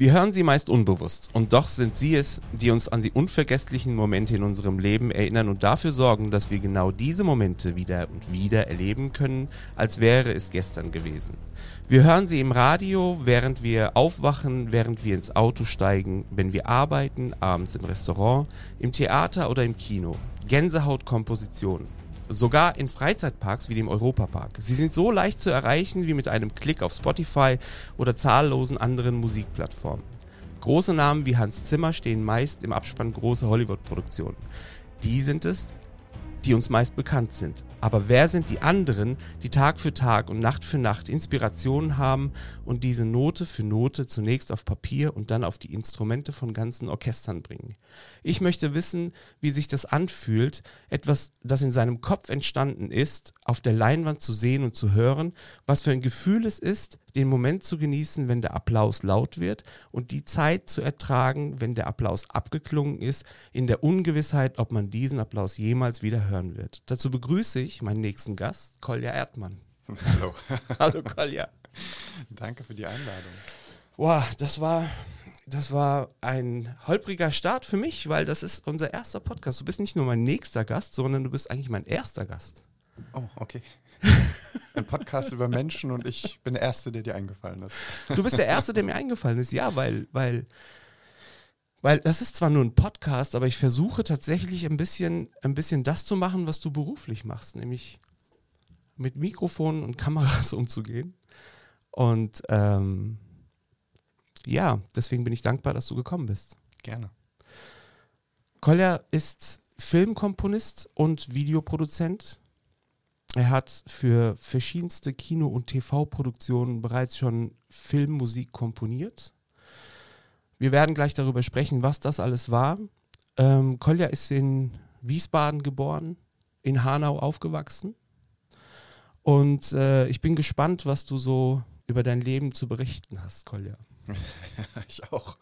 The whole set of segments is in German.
Wir hören sie meist unbewusst und doch sind sie es, die uns an die unvergesslichen Momente in unserem Leben erinnern und dafür sorgen, dass wir genau diese Momente wieder und wieder erleben können, als wäre es gestern gewesen. Wir hören sie im Radio, während wir aufwachen, während wir ins Auto steigen, wenn wir arbeiten, abends im Restaurant, im Theater oder im Kino. Gänsehautkompositionen. Sogar in Freizeitparks wie dem Europapark. Sie sind so leicht zu erreichen wie mit einem Klick auf Spotify oder zahllosen anderen Musikplattformen. Große Namen wie Hans Zimmer stehen meist im Abspann großer Hollywood-Produktionen. Die sind es, die uns meist bekannt sind. Aber wer sind die anderen, die Tag für Tag und Nacht für Nacht Inspirationen haben und diese Note für Note zunächst auf Papier und dann auf die Instrumente von ganzen Orchestern bringen? Ich möchte wissen, wie sich das anfühlt, etwas, das in seinem Kopf entstanden ist, auf der Leinwand zu sehen und zu hören, was für ein Gefühl es ist, den Moment zu genießen, wenn der Applaus laut wird und die Zeit zu ertragen, wenn der Applaus abgeklungen ist, in der Ungewissheit, ob man diesen Applaus jemals wieder hören wird. Dazu begrüße ich meinen nächsten Gast, Kolja Erdmann. Hallo. Hallo Kolja. Danke für die Einladung. Wow, das war, das war ein holpriger Start für mich, weil das ist unser erster Podcast. Du bist nicht nur mein nächster Gast, sondern du bist eigentlich mein erster Gast. Oh, okay. Ein Podcast über Menschen und ich bin der Erste, der dir eingefallen ist. Du bist der Erste, der mir eingefallen ist, ja, weil, weil, weil das ist zwar nur ein Podcast, aber ich versuche tatsächlich ein bisschen, ein bisschen das zu machen, was du beruflich machst, nämlich mit Mikrofonen und Kameras umzugehen. Und ähm, ja, deswegen bin ich dankbar, dass du gekommen bist. Gerne. Kolja ist Filmkomponist und Videoproduzent. Er hat für verschiedenste Kino- und TV-Produktionen bereits schon Filmmusik komponiert. Wir werden gleich darüber sprechen, was das alles war. Ähm, Kolja ist in Wiesbaden geboren, in Hanau aufgewachsen. Und äh, ich bin gespannt, was du so über dein Leben zu berichten hast, Kolja. ich auch.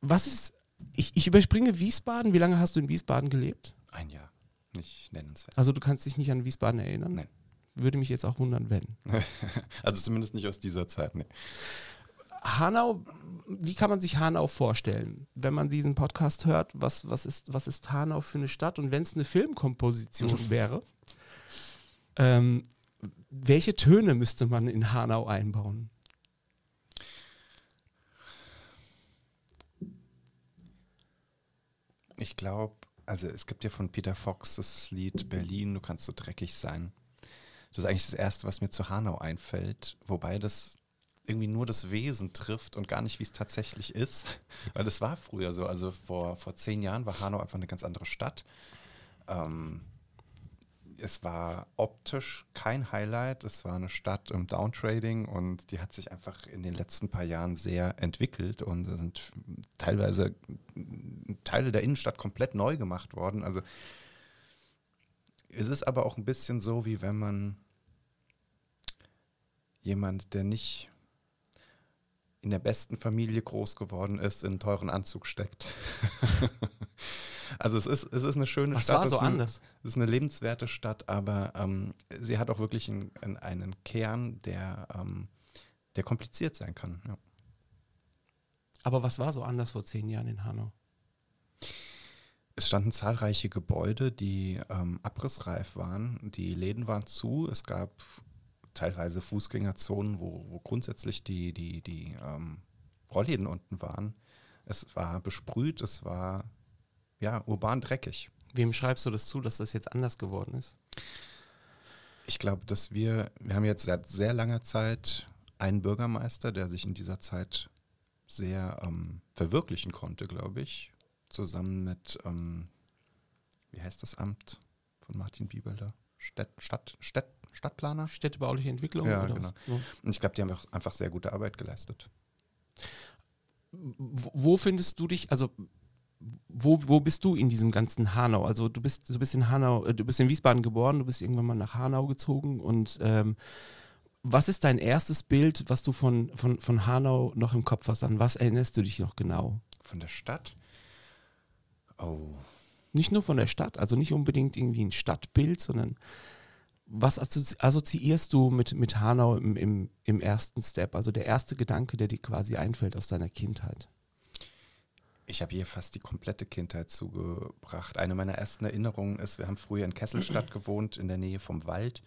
was ist, ich, ich überspringe Wiesbaden. Wie lange hast du in Wiesbaden gelebt? Ein Jahr. Nicht nennenswert. Also du kannst dich nicht an Wiesbaden erinnern? Nein. Würde mich jetzt auch wundern, wenn. also zumindest nicht aus dieser Zeit, nee. Hanau, wie kann man sich Hanau vorstellen? Wenn man diesen Podcast hört, was, was, ist, was ist Hanau für eine Stadt? Und wenn es eine Filmkomposition wäre, ähm, welche Töne müsste man in Hanau einbauen? Ich glaube, also es gibt ja von Peter Fox das Lied Berlin, du kannst so dreckig sein. Das ist eigentlich das Erste, was mir zu Hanau einfällt, wobei das irgendwie nur das Wesen trifft und gar nicht, wie es tatsächlich ist. Weil es war früher so. Also vor, vor zehn Jahren war Hanau einfach eine ganz andere Stadt. Ähm, es war optisch kein Highlight. Es war eine Stadt im Downtrading und die hat sich einfach in den letzten paar Jahren sehr entwickelt und sind teilweise Teile der Innenstadt komplett neu gemacht worden. Also es ist aber auch ein bisschen so, wie wenn man jemand, der nicht in der besten Familie groß geworden ist, in einen teuren Anzug steckt. also es ist, es ist eine schöne Was Stadt. war so es ist anders? Eine, es ist eine lebenswerte Stadt, aber ähm, sie hat auch wirklich einen, einen Kern, der, ähm, der kompliziert sein kann. Ja. Aber was war so anders vor zehn Jahren in Hanau? Es standen zahlreiche Gebäude, die ähm, abrissreif waren. Die Läden waren zu. Es gab teilweise Fußgängerzonen, wo, wo grundsätzlich die, die, die ähm, Rollläden unten waren. Es war besprüht, es war ja urban dreckig. Wem schreibst du das zu, dass das jetzt anders geworden ist? Ich glaube, dass wir, wir haben jetzt seit sehr langer Zeit einen Bürgermeister, der sich in dieser Zeit sehr ähm, verwirklichen konnte, glaube ich, zusammen mit, ähm, wie heißt das Amt von Martin Bieberler? Stadt, Stadt, Stadt, Stadtplaner? Städtebauliche Entwicklung? Ja, genau. was? Und ich glaube, die haben auch einfach sehr gute Arbeit geleistet. Wo findest du dich, also wo, wo bist du in diesem ganzen Hanau? Also du bist, du bist in Hanau, äh, du bist in Wiesbaden geboren, du bist irgendwann mal nach Hanau gezogen und ähm, was ist dein erstes Bild, was du von, von, von Hanau noch im Kopf hast? An was erinnerst du dich noch genau? Von der Stadt? Oh. Nicht nur von der Stadt, also nicht unbedingt irgendwie ein Stadtbild, sondern was assoziierst du mit, mit Hanau im, im, im ersten Step? Also der erste Gedanke, der dir quasi einfällt aus deiner Kindheit? Ich habe hier fast die komplette Kindheit zugebracht. Eine meiner ersten Erinnerungen ist, wir haben früher in Kesselstadt gewohnt, in der Nähe vom Wald.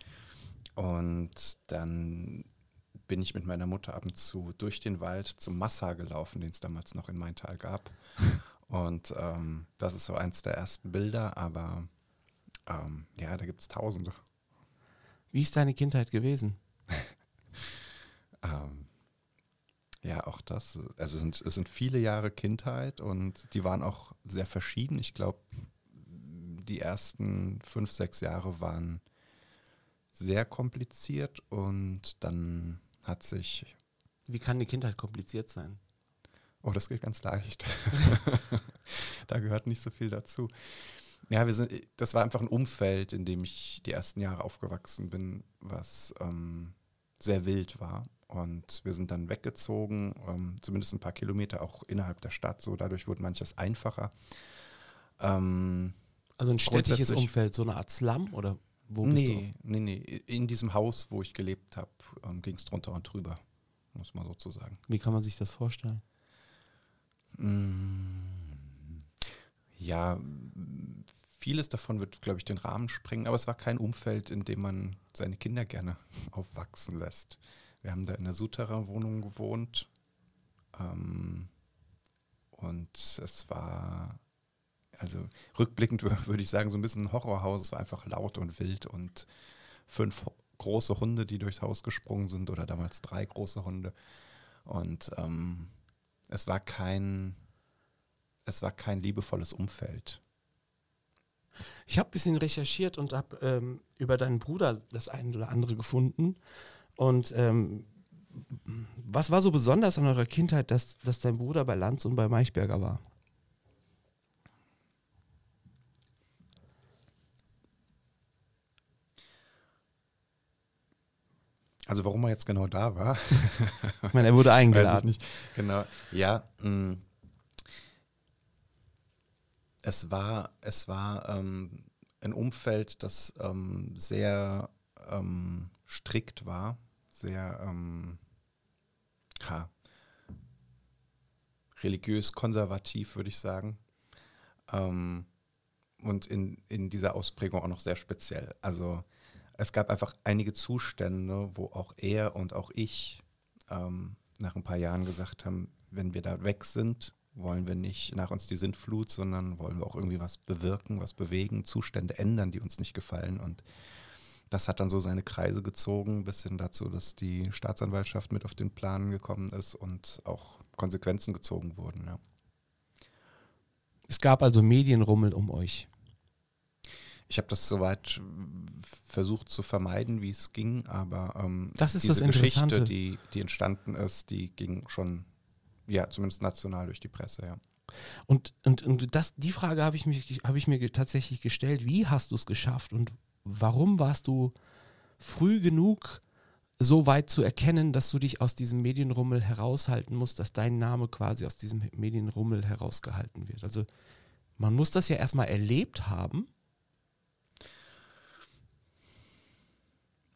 Und dann bin ich mit meiner Mutter ab und zu durch den Wald zum Massa gelaufen, den es damals noch in Maintal gab. Und ähm, das ist so eins der ersten Bilder, aber ähm, ja, da gibt es tausende. Wie ist deine Kindheit gewesen? ähm, ja, auch das. Also es sind, es sind viele Jahre Kindheit und die waren auch sehr verschieden. Ich glaube, die ersten fünf, sechs Jahre waren sehr kompliziert und dann hat sich. Wie kann die Kindheit kompliziert sein? Oh, das geht ganz leicht. da gehört nicht so viel dazu. Ja, wir sind, das war einfach ein Umfeld, in dem ich die ersten Jahre aufgewachsen bin, was ähm, sehr wild war. Und wir sind dann weggezogen, ähm, zumindest ein paar Kilometer auch innerhalb der Stadt. So, dadurch wurde manches einfacher. Ähm, also ein städtisches Umfeld, so eine Art Slum oder wo bist nee, du? Nee, nee, in diesem Haus, wo ich gelebt habe, ähm, ging es drunter und drüber, muss man sozusagen. Wie kann man sich das vorstellen? Mm, ja, vieles davon wird, glaube ich, den Rahmen sprengen, aber es war kein Umfeld, in dem man seine Kinder gerne aufwachsen lässt. Wir haben da in der Souterrain-Wohnung gewohnt ähm, und es war, also rückblickend würde ich sagen, so ein bisschen ein Horrorhaus. Es war einfach laut und wild und fünf große Hunde, die durchs Haus gesprungen sind oder damals drei große Hunde. Und ähm, es war kein, es war kein liebevolles Umfeld. Ich habe ein bisschen recherchiert und habe ähm, über deinen Bruder das eine oder andere gefunden. Und ähm, was war so besonders an eurer Kindheit, dass, dass dein Bruder bei Lanz und bei Meichberger war? Also warum er jetzt genau da war? ich meine, er wurde eingeladen. Weiß ich nicht. Genau. Ja, mh, mm, es war, es war ähm, ein Umfeld, das ähm, sehr ähm, strikt war, sehr ähm, ha, religiös konservativ, würde ich sagen. Ähm, und in, in dieser Ausprägung auch noch sehr speziell. Also es gab einfach einige Zustände, wo auch er und auch ich ähm, nach ein paar Jahren gesagt haben, wenn wir da weg sind, wollen wir nicht nach uns die Sintflut, sondern wollen wir auch irgendwie was bewirken, was bewegen, Zustände ändern, die uns nicht gefallen. Und das hat dann so seine Kreise gezogen, bis hin dazu, dass die Staatsanwaltschaft mit auf den Plan gekommen ist und auch Konsequenzen gezogen wurden. Ja. Es gab also Medienrummel um euch. Ich habe das soweit versucht zu vermeiden, wie es ging, aber ähm, das ist diese das Interessante. Geschichte, die, die entstanden ist, die ging schon ja, zumindest national durch die Presse, ja. Und, und, und das, die Frage habe ich, hab ich mir tatsächlich gestellt, wie hast du es geschafft und warum warst du früh genug so weit zu erkennen, dass du dich aus diesem Medienrummel heraushalten musst, dass dein Name quasi aus diesem Medienrummel herausgehalten wird? Also man muss das ja erstmal erlebt haben.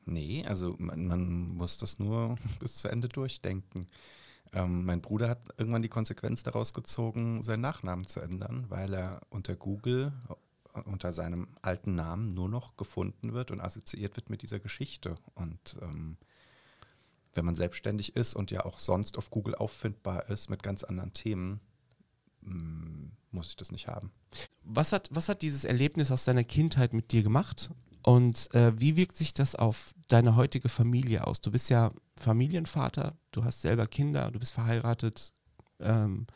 Nee, also man, man muss das nur bis zu Ende durchdenken. Ähm, mein Bruder hat irgendwann die Konsequenz daraus gezogen, seinen Nachnamen zu ändern, weil er unter Google unter seinem alten Namen nur noch gefunden wird und assoziiert wird mit dieser Geschichte. Und ähm, wenn man selbstständig ist und ja auch sonst auf Google auffindbar ist mit ganz anderen Themen, mm, muss ich das nicht haben. Was hat, was hat dieses Erlebnis aus deiner Kindheit mit dir gemacht? Und äh, wie wirkt sich das auf deine heutige Familie aus? Du bist ja Familienvater, du hast selber Kinder, du bist verheiratet. Ähm,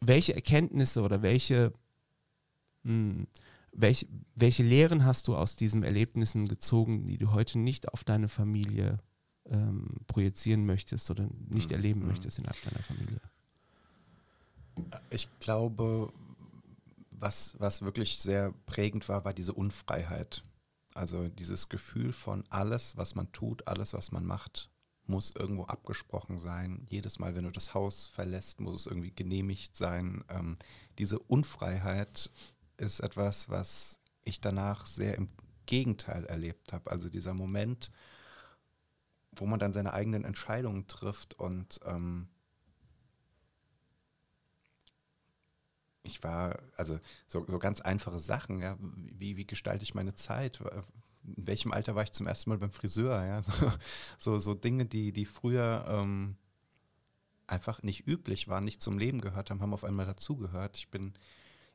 welche Erkenntnisse oder welche, mh, hm, welche, Lehren hast du aus diesen Erlebnissen gezogen, die du heute nicht auf deine Familie ähm, projizieren möchtest oder nicht mhm. erleben mhm. möchtest innerhalb deiner Familie? Ich glaube, was, was wirklich sehr prägend war, war diese Unfreiheit. Also dieses Gefühl von alles, was man tut, alles, was man macht, muss irgendwo abgesprochen sein. Jedes Mal, wenn du das Haus verlässt, muss es irgendwie genehmigt sein. Ähm, diese Unfreiheit ist etwas, was ich danach sehr im Gegenteil erlebt habe. Also dieser Moment, wo man dann seine eigenen Entscheidungen trifft und ähm, ich war, also so, so ganz einfache Sachen, ja, wie, wie gestalte ich meine Zeit? In welchem Alter war ich zum ersten Mal beim Friseur? Ja? So, so Dinge, die, die früher ähm, einfach nicht üblich waren, nicht zum Leben gehört haben, haben auf einmal dazugehört. Ich bin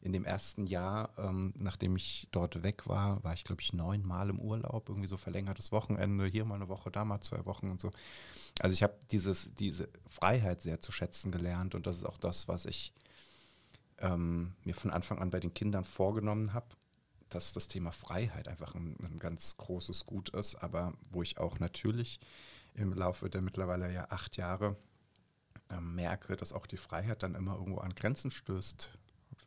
in dem ersten Jahr, ähm, nachdem ich dort weg war, war ich, glaube ich, neunmal im Urlaub, irgendwie so verlängertes Wochenende, hier mal eine Woche, da mal zwei Wochen und so. Also ich habe diese Freiheit sehr zu schätzen gelernt und das ist auch das, was ich ähm, mir von Anfang an bei den Kindern vorgenommen habe, dass das Thema Freiheit einfach ein, ein ganz großes Gut ist, aber wo ich auch natürlich im Laufe der mittlerweile ja acht Jahre äh, merke, dass auch die Freiheit dann immer irgendwo an Grenzen stößt,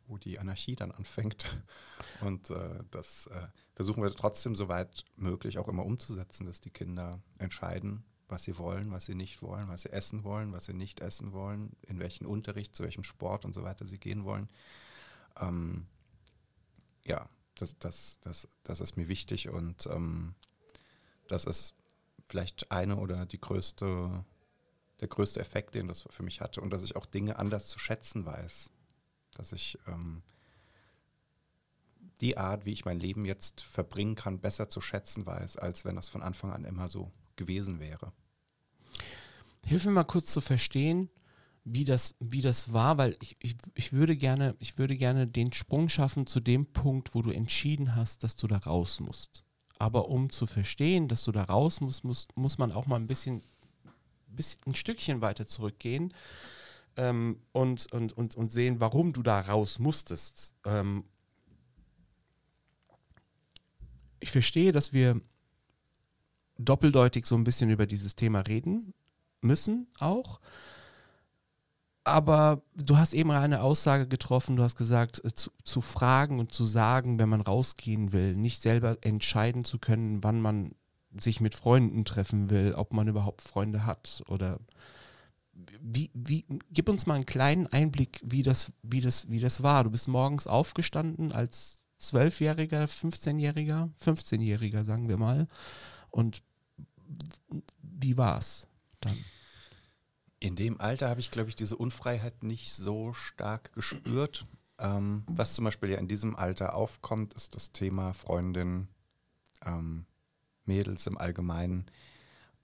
wo die Anarchie dann anfängt. Und äh, das äh, versuchen wir trotzdem so weit möglich auch immer umzusetzen, dass die Kinder entscheiden, was sie wollen, was sie nicht wollen, was sie essen wollen, was sie nicht essen wollen, in welchen Unterricht, zu welchem Sport und so weiter sie gehen wollen. Ähm, ja, das, das, das, das ist mir wichtig und ähm, das ist vielleicht eine oder die größte, der größte Effekt, den das für mich hatte und dass ich auch Dinge anders zu schätzen weiß. Dass ich ähm, die Art, wie ich mein Leben jetzt verbringen kann, besser zu schätzen weiß, als wenn das von Anfang an immer so gewesen wäre. Hilf mir mal kurz zu verstehen, wie das, wie das war, weil ich, ich, ich, würde gerne, ich würde gerne den Sprung schaffen zu dem Punkt, wo du entschieden hast, dass du da raus musst. Aber um zu verstehen, dass du da raus musst, muss, muss man auch mal ein bisschen, bisschen ein Stückchen weiter zurückgehen ähm, und, und, und, und sehen, warum du da raus musstest. Ähm, ich verstehe, dass wir doppeldeutig so ein bisschen über dieses Thema reden müssen auch. Aber du hast eben eine Aussage getroffen, du hast gesagt, äh, zu, zu, fragen und zu sagen, wenn man rausgehen will, nicht selber entscheiden zu können, wann man sich mit Freunden treffen will, ob man überhaupt Freunde hat oder wie, wie, gib uns mal einen kleinen Einblick, wie das, wie das, wie das war. Du bist morgens aufgestanden als Zwölfjähriger, 15-Jähriger, 15-Jähriger, sagen wir mal. Und wie war's dann? In dem Alter habe ich, glaube ich, diese Unfreiheit nicht so stark gespürt. Ähm, was zum Beispiel ja in diesem Alter aufkommt, ist das Thema Freundin, ähm, Mädels im Allgemeinen.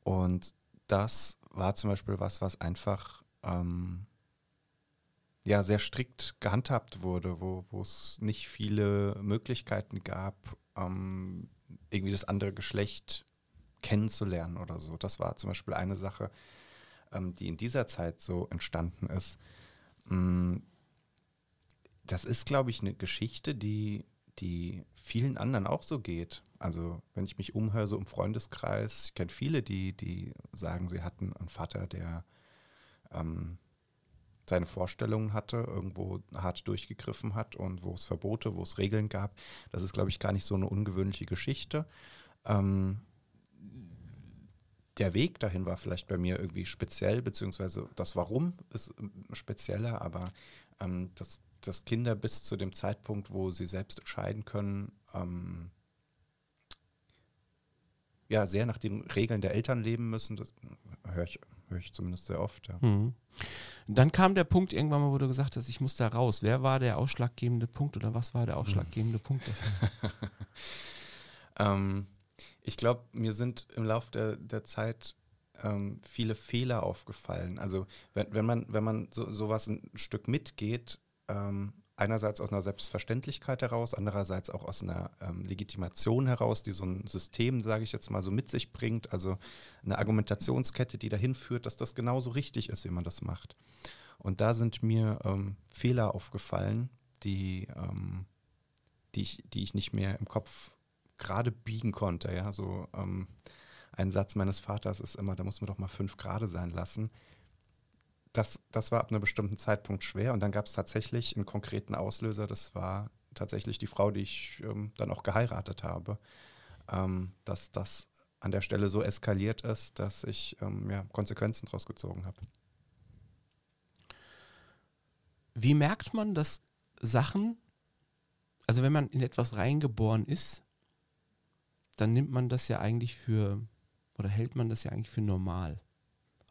Und das war zum Beispiel was, was einfach ähm, ja sehr strikt gehandhabt wurde, wo es nicht viele Möglichkeiten gab, ähm, irgendwie das andere Geschlecht kennenzulernen oder so. Das war zum Beispiel eine Sache, ähm, die in dieser Zeit so entstanden ist. Mm, das ist, glaube ich, eine Geschichte, die, die vielen anderen auch so geht. Also wenn ich mich umhöre, so im Freundeskreis, ich kenne viele, die, die sagen, sie hatten einen Vater, der ähm, seine Vorstellungen hatte, irgendwo hart durchgegriffen hat und wo es Verbote, wo es Regeln gab. Das ist, glaube ich, gar nicht so eine ungewöhnliche Geschichte. Ähm, der Weg dahin war vielleicht bei mir irgendwie speziell, beziehungsweise das Warum ist spezieller, aber ähm, dass, dass Kinder bis zu dem Zeitpunkt, wo sie selbst entscheiden können, ähm, ja, sehr nach den Regeln der Eltern leben müssen, das höre ich, hör ich zumindest sehr oft. Ja. Mhm. Dann kam der Punkt irgendwann mal, wo du gesagt hast, ich muss da raus. Wer war der ausschlaggebende Punkt oder was war der ausschlaggebende mhm. Punkt dafür? ähm, ich glaube, mir sind im Laufe der, der Zeit ähm, viele Fehler aufgefallen. Also wenn, wenn man, wenn man so, sowas ein Stück mitgeht, ähm, einerseits aus einer Selbstverständlichkeit heraus, andererseits auch aus einer ähm, Legitimation heraus, die so ein System, sage ich jetzt mal, so mit sich bringt, also eine Argumentationskette, die dahin führt, dass das genauso richtig ist, wie man das macht. Und da sind mir ähm, Fehler aufgefallen, die, ähm, die, ich, die ich nicht mehr im Kopf gerade biegen konnte. Ja, so ähm, ein Satz meines Vaters ist immer, da muss man doch mal fünf Grade sein lassen. Das, das war ab einem bestimmten Zeitpunkt schwer und dann gab es tatsächlich einen konkreten Auslöser. Das war tatsächlich die Frau, die ich ähm, dann auch geheiratet habe, ähm, dass das an der Stelle so eskaliert ist, dass ich ähm, ja, Konsequenzen daraus gezogen habe. Wie merkt man, dass Sachen, also wenn man in etwas reingeboren ist, dann nimmt man das ja eigentlich für, oder hält man das ja eigentlich für normal.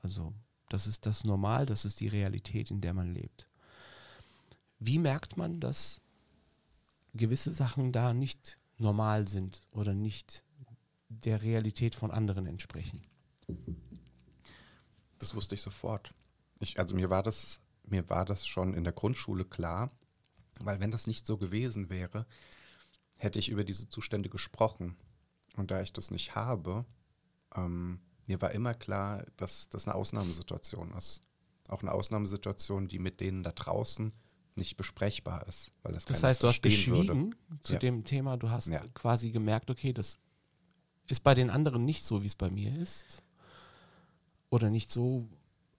Also das ist das Normal, das ist die Realität, in der man lebt. Wie merkt man, dass gewisse Sachen da nicht normal sind oder nicht der Realität von anderen entsprechen? Das wusste ich sofort. Ich, also mir war das, mir war das schon in der Grundschule klar, weil wenn das nicht so gewesen wäre, hätte ich über diese Zustände gesprochen. Und da ich das nicht habe, ähm, mir war immer klar, dass das eine Ausnahmesituation ist. Auch eine Ausnahmesituation, die mit denen da draußen nicht besprechbar ist. Weil das das heißt, du hast geschwiegen würde. zu Ja. dem Thema, du hast Ja. quasi gemerkt, okay, das ist bei den anderen nicht so, wie es bei mir ist. Oder nicht so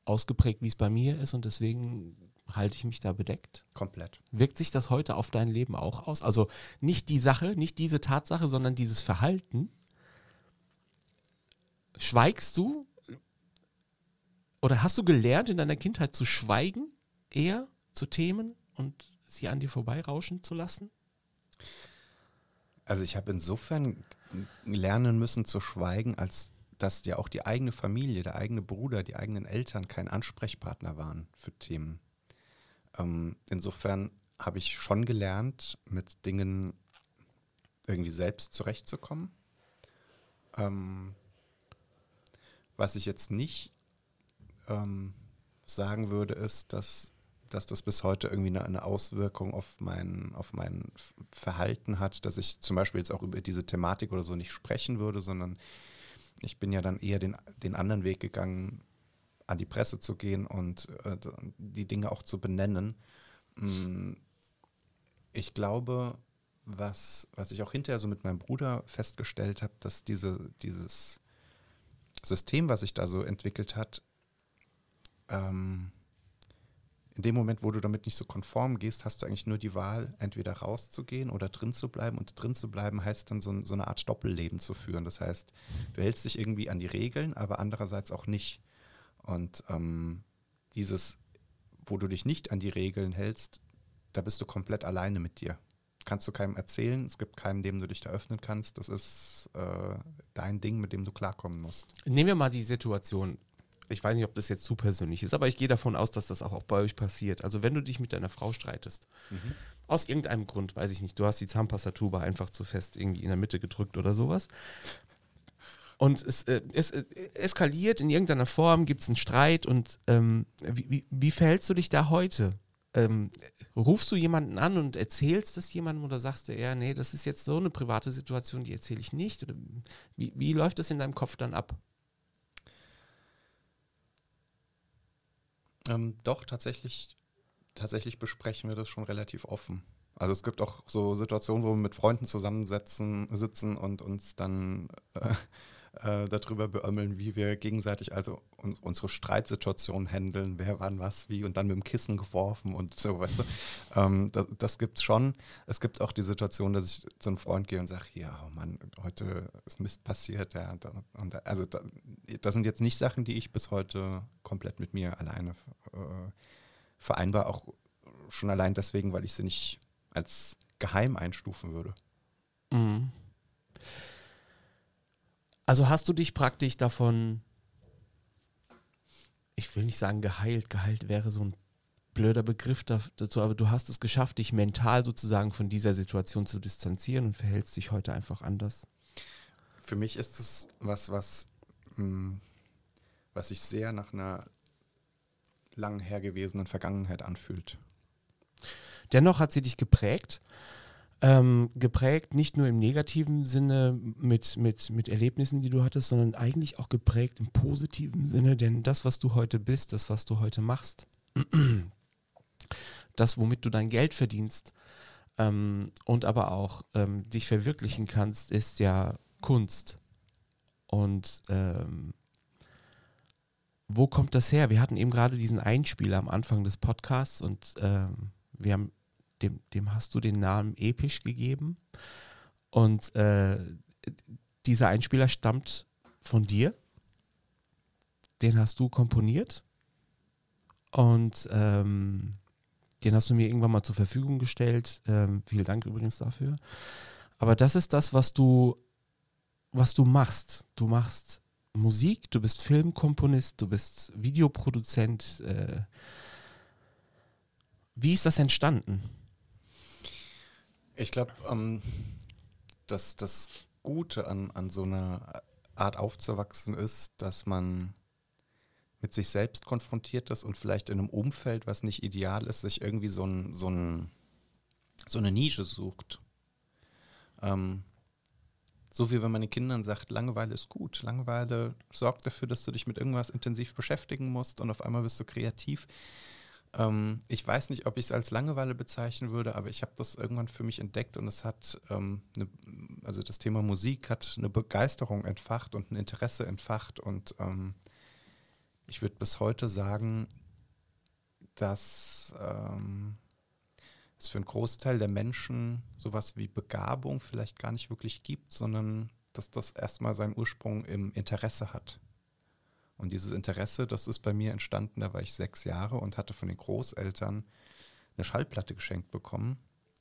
ausgeprägt, wie es bei mir ist und deswegen halte ich mich da bedeckt. Komplett. Wirkt sich das heute auf dein Leben auch aus? Also nicht die Sache, nicht diese Tatsache, sondern dieses Verhalten. Schweigst du oder hast du gelernt in deiner Kindheit zu schweigen, eher zu Themen und sie an dir vorbeirauschen zu lassen? Also ich habe insofern lernen müssen zu schweigen, als dass ja auch die eigene Familie, der eigene Bruder, die eigenen Eltern kein Ansprechpartner waren für Themen. Ähm, insofern habe ich schon gelernt, mit Dingen irgendwie selbst zurechtzukommen. Ähm, was ich jetzt nicht ähm, sagen würde, ist, dass, dass das bis heute irgendwie eine, eine Auswirkung auf mein, auf mein Verhalten hat, dass ich zum Beispiel jetzt auch über diese Thematik oder so nicht sprechen würde, sondern ich bin ja dann eher den, den anderen Weg gegangen, an die Presse zu gehen und äh, die Dinge auch zu benennen. Mm, Ich glaube, was, was ich auch hinterher so mit meinem Bruder festgestellt habe, dass diese, dieses System, was sich da so entwickelt hat, ähm, in dem Moment, wo du damit nicht so konform gehst, hast du eigentlich nur die Wahl, entweder rauszugehen oder drin zu bleiben. Und drin zu bleiben heißt dann so, so eine Art Doppelleben zu führen. Das heißt, du hältst dich irgendwie an die Regeln, aber andererseits auch nicht. Und ähm, dieses, wo du dich nicht an die Regeln hältst, da bist du komplett alleine mit dir. Kannst du keinem erzählen, es gibt keinen, dem du dich da öffnen kannst. Das ist äh, dein Ding, mit dem du klarkommen musst. Nehmen wir mal die Situation. Ich weiß nicht, ob das jetzt zu persönlich ist, aber ich gehe davon aus, dass das auch, bei euch passiert. Also wenn du dich mit deiner Frau streitest, aus irgendeinem Grund, weiß ich nicht, du hast die Zahnpastatube einfach zu fest irgendwie in der Mitte gedrückt oder sowas. Und es, äh, es äh, eskaliert in irgendeiner Form, gibt es einen Streit und ähm, wie, wie, wie verhältst du dich da heute? Ähm, rufst du jemanden an und erzählst das jemandem oder sagst du eher, nee, das ist jetzt so eine private Situation, die erzähle ich nicht? Oder wie, wie läuft das in deinem Kopf dann ab? Ähm, doch, tatsächlich, tatsächlich besprechen wir das schon relativ offen. Also es gibt auch so Situationen, wo wir mit Freunden zusammensetzen sitzen und uns dann äh, äh, darüber beömmeln, wie wir gegenseitig also un unsere Streitsituation handeln, wer wann was wie und dann mit dem Kissen geworfen und so, weißt du. Ähm, das das gibt es schon. Es gibt auch die Situation, dass ich zu einem Freund gehe und sage, ja, oh Mann, heute ist Mist passiert. Ja, und und also da, das sind jetzt nicht Sachen, die ich bis heute komplett mit mir alleine äh, vereinbar, auch schon allein deswegen, weil ich sie nicht als geheim einstufen würde. Mhm. Also hast du dich praktisch davon, ich will nicht sagen geheilt, geheilt wäre so ein blöder Begriff da- dazu, aber du hast es geschafft, dich mental sozusagen von dieser Situation zu distanzieren und verhältst dich heute einfach anders. Für mich ist es was, was, mh, was sich sehr nach einer lang hergewesenen Vergangenheit anfühlt. Dennoch hat sie dich geprägt. Ähm, geprägt nicht nur im negativen Sinne mit, mit, mit Erlebnissen, die du hattest, sondern eigentlich auch geprägt im positiven Sinne, denn das, was du heute bist, das, was du heute machst, das, womit du dein Geld verdienst ähm, und aber auch ähm, dich verwirklichen kannst, ist ja Kunst. Und ähm, wo kommt das her? Wir hatten eben gerade diesen Einspieler am Anfang des Podcasts und ähm, wir haben dem, dem hast du den Namen Episch gegeben. Und äh, dieser Einspieler stammt von dir. Den hast du komponiert. Und ähm, den hast du mir irgendwann mal zur Verfügung gestellt. Ähm, vielen Dank übrigens dafür. Aber das ist das, was du was du machst. Du machst Musik, du bist Filmkomponist, du bist Videoproduzent. Äh, wie ist das entstanden? Ich glaube, ähm, dass das Gute an, an so einer Art aufzuwachsen ist, dass man mit sich selbst konfrontiert ist und vielleicht in einem Umfeld, was nicht ideal ist, sich irgendwie so, ein, so, ein, so eine Nische sucht. Ähm, so wie wenn man den Kindern sagt, Langeweile ist gut. Langeweile sorgt dafür, dass du dich mit irgendwas intensiv beschäftigen musst und auf einmal bist du kreativ. Ähm, ich weiß nicht, ob ich es als Langeweile bezeichnen würde, aber ich habe das irgendwann für mich entdeckt und es hat, ähm, ne, also das Thema Musik hat eine Begeisterung entfacht und ein Interesse entfacht und ähm, ich würde bis heute sagen, dass ähm, es für einen Großteil der Menschen sowas wie Begabung vielleicht gar nicht wirklich gibt, sondern dass das erstmal seinen Ursprung im Interesse hat. Und dieses Interesse, das ist bei mir entstanden, da war ich sechs Jahre und hatte von den Großeltern eine Schallplatte geschenkt bekommen.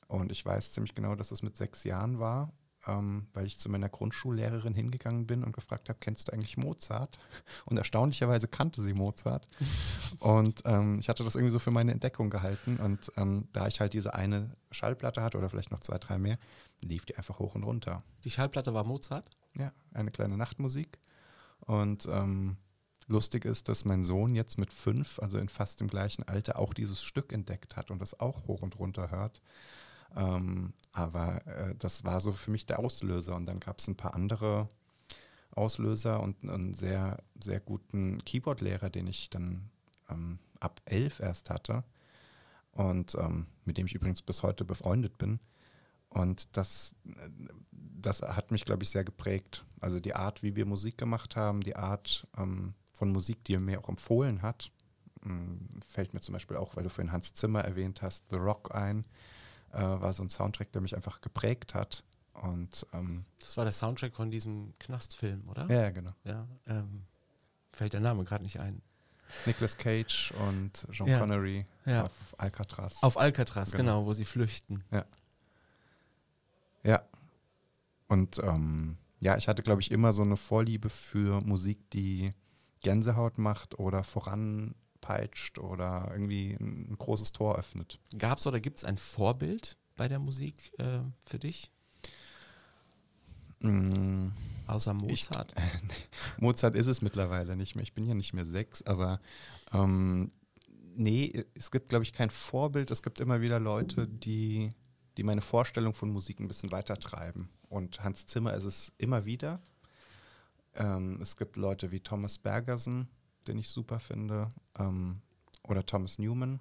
Und ich weiß ziemlich genau, dass es mit sechs Jahren war ähm, weil ich zu meiner Grundschullehrerin hingegangen bin und gefragt habe, kennst du eigentlich Mozart? Und erstaunlicherweise kannte sie Mozart. und ähm, ich hatte das irgendwie so für meine Entdeckung gehalten. Und ähm, da ich halt diese eine Schallplatte hatte oder vielleicht noch zwei, drei mehr, lief die einfach hoch und runter. Die Schallplatte war Mozart? Ja, eine kleine Nachtmusik. Und ähm, lustig ist, dass mein Sohn jetzt mit fünf, also in fast dem gleichen Alter, auch dieses Stück entdeckt hat und das auch hoch und runter hört. Ähm, aber äh, das war so für mich der Auslöser. Und dann gab es ein paar andere Auslöser und einen sehr, sehr guten Keyboard-Lehrer, den ich dann ähm, ab elf erst hatte. Und ähm, mit dem ich übrigens bis heute befreundet bin. Und das, das hat mich, glaube ich, sehr geprägt. Also die Art, wie wir Musik gemacht haben, die Art ähm, von Musik, die er mir auch empfohlen hat, ähm, fällt mir zum Beispiel auch, weil du vorhin Hans Zimmer erwähnt hast, The Rock ein äh, war so ein Soundtrack, der mich einfach geprägt hat. Und ähm, das war der Soundtrack von diesem Knastfilm, oder? Ja, genau. Ja, ähm, fällt der Name gerade nicht ein. Nicolas Cage und John ja. Connery ja. auf Alcatraz. Auf Alcatraz, genau, genau wo sie flüchten. Ja. Ja. Und ähm, ja, ich hatte, glaube ich, immer so eine Vorliebe für Musik, die Gänsehaut macht oder voran peitscht oder irgendwie ein, großes Tor öffnet. Gab es oder gibt es ein Vorbild bei der Musik äh, für dich? Mm, Außer Mozart? Ich, Mozart ist es mittlerweile nicht mehr. Ich bin ja nicht mehr sechs, aber ähm, nee, es gibt, glaube ich, kein Vorbild. Es gibt immer wieder Leute, die, die meine Vorstellung von Musik ein bisschen weiter treiben. Und Hans Zimmer ist es immer wieder. Ähm, es gibt Leute wie Thomas Bergersen, den ich super finde, ähm, oder Thomas Newman,